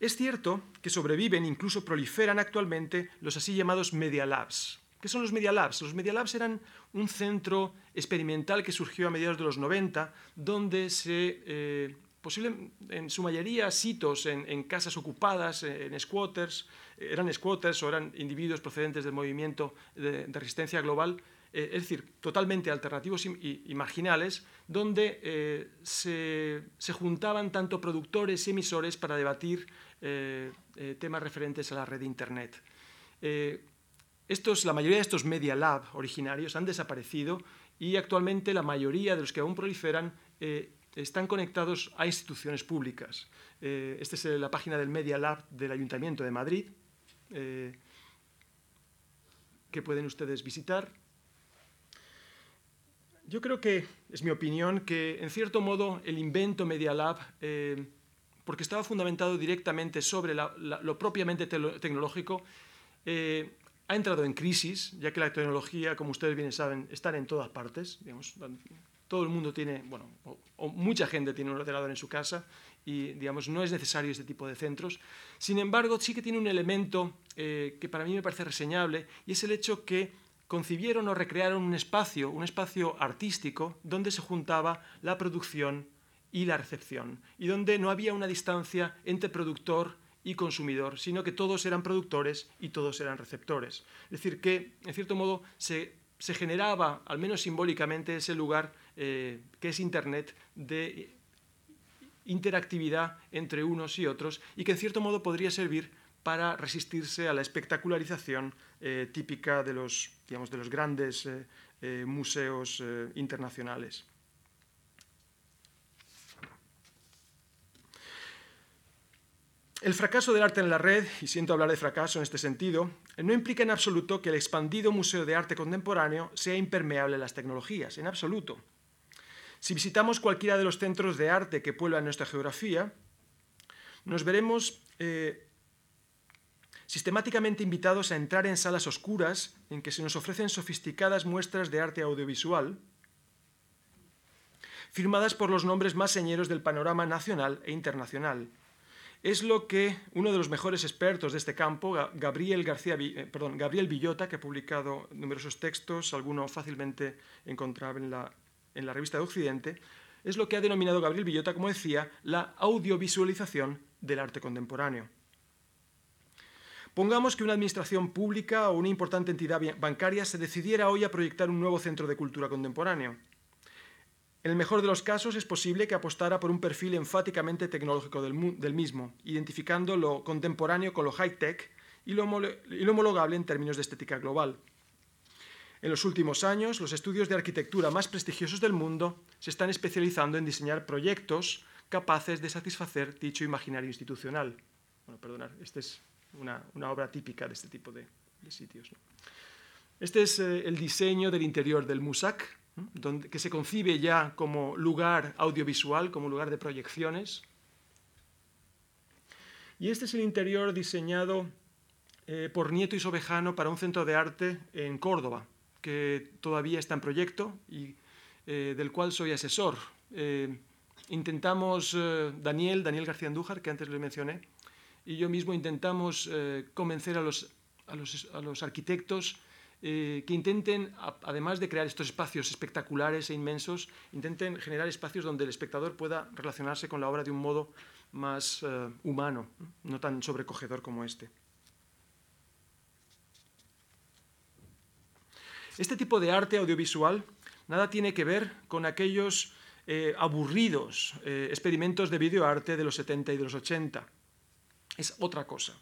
Es cierto que sobreviven, incluso proliferan actualmente, los así llamados Media Labs. ¿Qué son los Media Labs? Los Media Labs eran un centro experimental que surgió a mediados de los 90, donde se, eh, posible, en su mayoría, sitios en, casas ocupadas, en squatters, eran squatters o eran individuos procedentes del movimiento de, resistencia global, eh, es decir, totalmente alternativos y, marginales, donde eh, se, se, juntaban tanto productores y emisores para debatir eh, temas referentes a la red de Internet. Estos, la mayoría de estos Media Lab originarios han desaparecido y actualmente la mayoría de los que aún proliferan están conectados a instituciones públicas. esta es la página del Media Lab del Ayuntamiento de Madrid, que pueden ustedes visitar. Yo creo que, es mi opinión, que en cierto modo el invento Media Lab porque estaba fundamentado directamente sobre lo propiamente tecnológico, eh, ha entrado en crisis, ya que la tecnología, como ustedes bien saben, está en todas partes. Digamos, todo el mundo tiene, bueno, o, mucha gente tiene un ordenador en su casa y, digamos, no es necesario este tipo de centros. Sin embargo, sí que tiene un elemento eh, que para mí me parece reseñable y es el hecho que concibieron o recrearon un espacio, un espacio artístico, donde se juntaba la producción y la recepción, y donde no había una distancia entre productor y consumidor, sino que todos eran productores y todos eran receptores. Es decir, que, en cierto modo, se, generaba, al menos simbólicamente, ese lugar eh, que es Internet de interactividad entre unos y otros y que, en cierto modo, podría servir para resistirse a la espectacularización eh, típica de los, digamos, de los grandes eh, museos internacionales. El fracaso del arte en la red, y siento hablar de fracaso en este sentido, no implica en absoluto que el expandido Museo de Arte Contemporáneo sea impermeable a las tecnologías, en absoluto. Si visitamos cualquiera de los centros de arte que pueblan nuestra geografía, nos veremos eh, sistemáticamente invitados a entrar en salas oscuras en que se nos ofrecen sofisticadas muestras de arte audiovisual, firmadas por los nombres más señeros del panorama nacional e internacional es lo que uno de los mejores expertos de este campo, Gabriel, García, eh, perdón, Gabriel Villota, que ha publicado numerosos textos, algunos fácilmente encontrable en la, en la revista de Occidente, es lo que ha denominado Gabriel Villota, como decía, la audiovisualización del arte contemporáneo. Pongamos que una administración pública o una importante entidad bancaria se decidiera hoy a proyectar un nuevo centro de cultura contemporáneo. En el mejor de los casos es posible que apostara por un perfil enfáticamente tecnológico del, mismo, identificando lo contemporáneo con lo high-tech y, lo homologable en términos de estética global. En los últimos años, los estudios de arquitectura más prestigiosos del mundo se están especializando en diseñar proyectos capaces de satisfacer dicho imaginario institucional. Bueno, perdonar, esta es una, obra típica de este tipo de, sitios. Este es eh, el diseño del interior del MUSAC, que se concibe ya como lugar audiovisual, como lugar de proyecciones. Y este es el interior diseñado eh, por Nieto y Sobejano para un centro de arte en Córdoba, que todavía está en proyecto y eh, del cual soy asesor. Intentamos, Daniel, Daniel García Andújar, que antes le mencioné, y yo mismo intentamos convencer a los, arquitectos eh, que intenten, además de crear estos espacios espectaculares e inmensos, intenten generar espacios donde el espectador pueda relacionarse con la obra de un modo más eh, humano, no tan sobrecogedor como este. Este tipo de arte audiovisual nada tiene que ver con aquellos eh, aburridos experimentos de videoarte de los 70 y de los 80. Es otra cosa.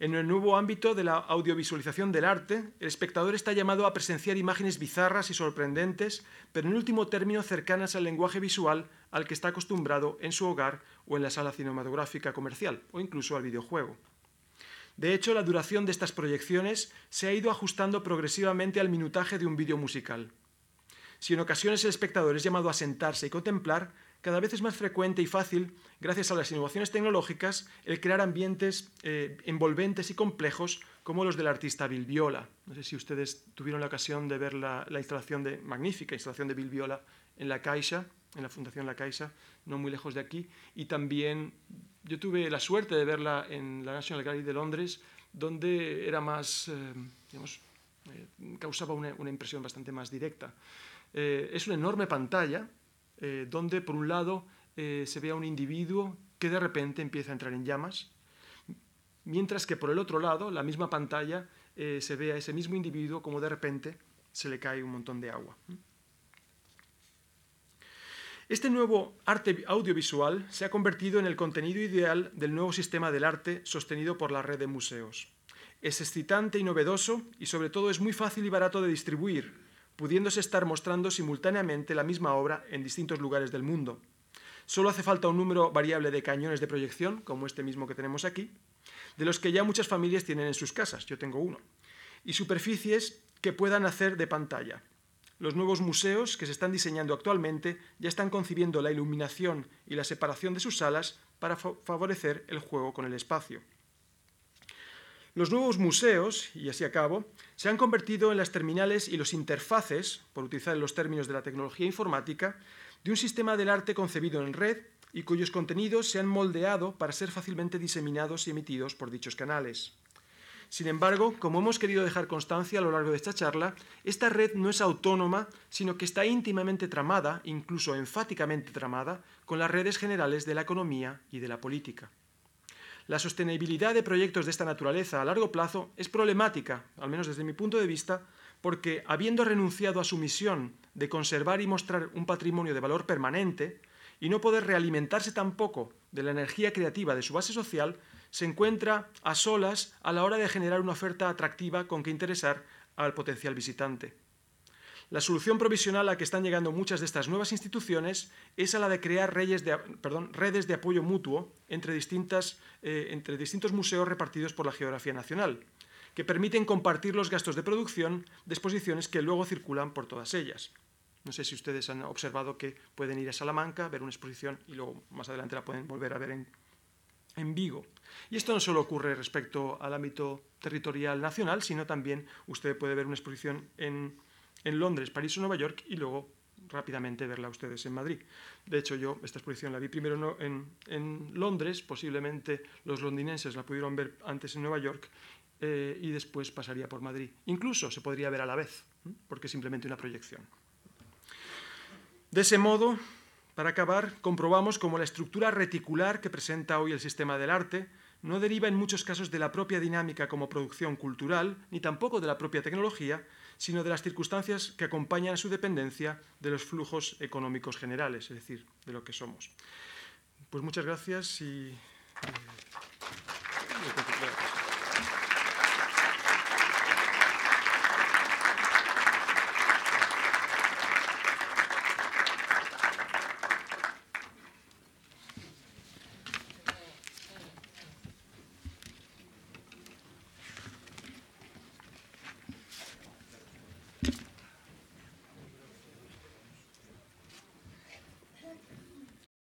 En el nuevo ámbito de la audiovisualización del arte, el espectador está llamado a presenciar imágenes bizarras y sorprendentes, pero en último término cercanas al lenguaje visual al que está acostumbrado en su hogar o en la sala cinematográfica comercial, o incluso al videojuego. De hecho, la duración de estas proyecciones se ha ido ajustando progresivamente al minutaje de un vídeo musical. Si en ocasiones el espectador es llamado a sentarse y contemplar, cada vez es más frecuente y fácil, gracias a las innovaciones tecnológicas, el crear ambientes eh, envolventes y complejos como los del artista Bill Viola. No sé si ustedes tuvieron la ocasión de ver la, instalación de, magnífica instalación de Bill Viola en la Caixa, en la Fundación La Caixa, no muy lejos de aquí. Y también yo tuve la suerte de verla en la National Gallery de Londres, donde era más, eh, digamos, eh, causaba una, impresión bastante más directa. es una enorme pantalla eh, donde por un lado eh, se ve a un individuo que de repente empieza a entrar en llamas, mientras que por el otro lado, la misma pantalla, eh, se ve a ese mismo individuo como de repente se le cae un montón de agua. Este nuevo arte audiovisual se ha convertido en el contenido ideal del nuevo sistema del arte sostenido por la red de museos. Es excitante y novedoso y sobre todo es muy fácil y barato de distribuir, pudiéndose estar mostrando simultáneamente la misma obra en distintos lugares del mundo. Solo hace falta un número variable de cañones de proyección, como este mismo que tenemos aquí, de los que ya muchas familias tienen en sus casas, yo tengo uno, y superficies que puedan hacer de pantalla. Los nuevos museos que se están diseñando actualmente ya están concibiendo la iluminación y la separación de sus salas para favorecer el juego con el espacio. Los nuevos museos, y así acabo, se han convertido en las terminales y los interfaces, por utilizar los términos de la tecnología informática, de un sistema del arte concebido en red y cuyos contenidos se han moldeado para ser fácilmente diseminados y emitidos por dichos canales. Sin embargo, como hemos querido dejar constancia a lo largo de esta charla, esta red no es autónoma, sino que está íntimamente tramada, incluso enfáticamente tramada, con las redes generales de la economía y de la política. La sostenibilidad de proyectos de esta naturaleza a largo plazo es problemática, al menos desde mi punto de vista, porque habiendo renunciado a su misión de conservar y mostrar un patrimonio de valor permanente, y no poder realimentarse tampoco de la energía creativa de su base social, se encuentra a solas a la hora de generar una oferta atractiva con que interesar al potencial visitante. La solución provisional a la que están llegando muchas de estas nuevas instituciones es a la de crear de, redes de apoyo mutuo entre, distintas, eh, entre distintos museos repartidos por la geografía nacional, que permiten compartir los gastos de producción de exposiciones que luego circulan por todas ellas. No sé si ustedes han observado que pueden ir a Salamanca, ver una exposición y luego más adelante la pueden volver a ver en, en Vigo. Y esto no solo ocurre respecto al ámbito territorial nacional, sino también usted puede ver una exposición en, en Londres, París o Nueva York y luego rápidamente verla ustedes en Madrid. De hecho, yo esta exposición la vi primero en, en Londres, posiblemente los londinenses la pudieron ver antes en Nueva York eh, y después pasaría por Madrid. Incluso se podría ver a la vez, porque es simplemente una proyección. De ese modo, para acabar, comprobamos cómo la estructura reticular que presenta hoy el sistema del arte no deriva en muchos casos de la propia dinámica como producción cultural, ni tampoco de la propia tecnología, sino de las circunstancias que acompañan a su dependencia de los flujos económicos generales, es decir, de lo que somos. Pues muchas gracias y... Eh,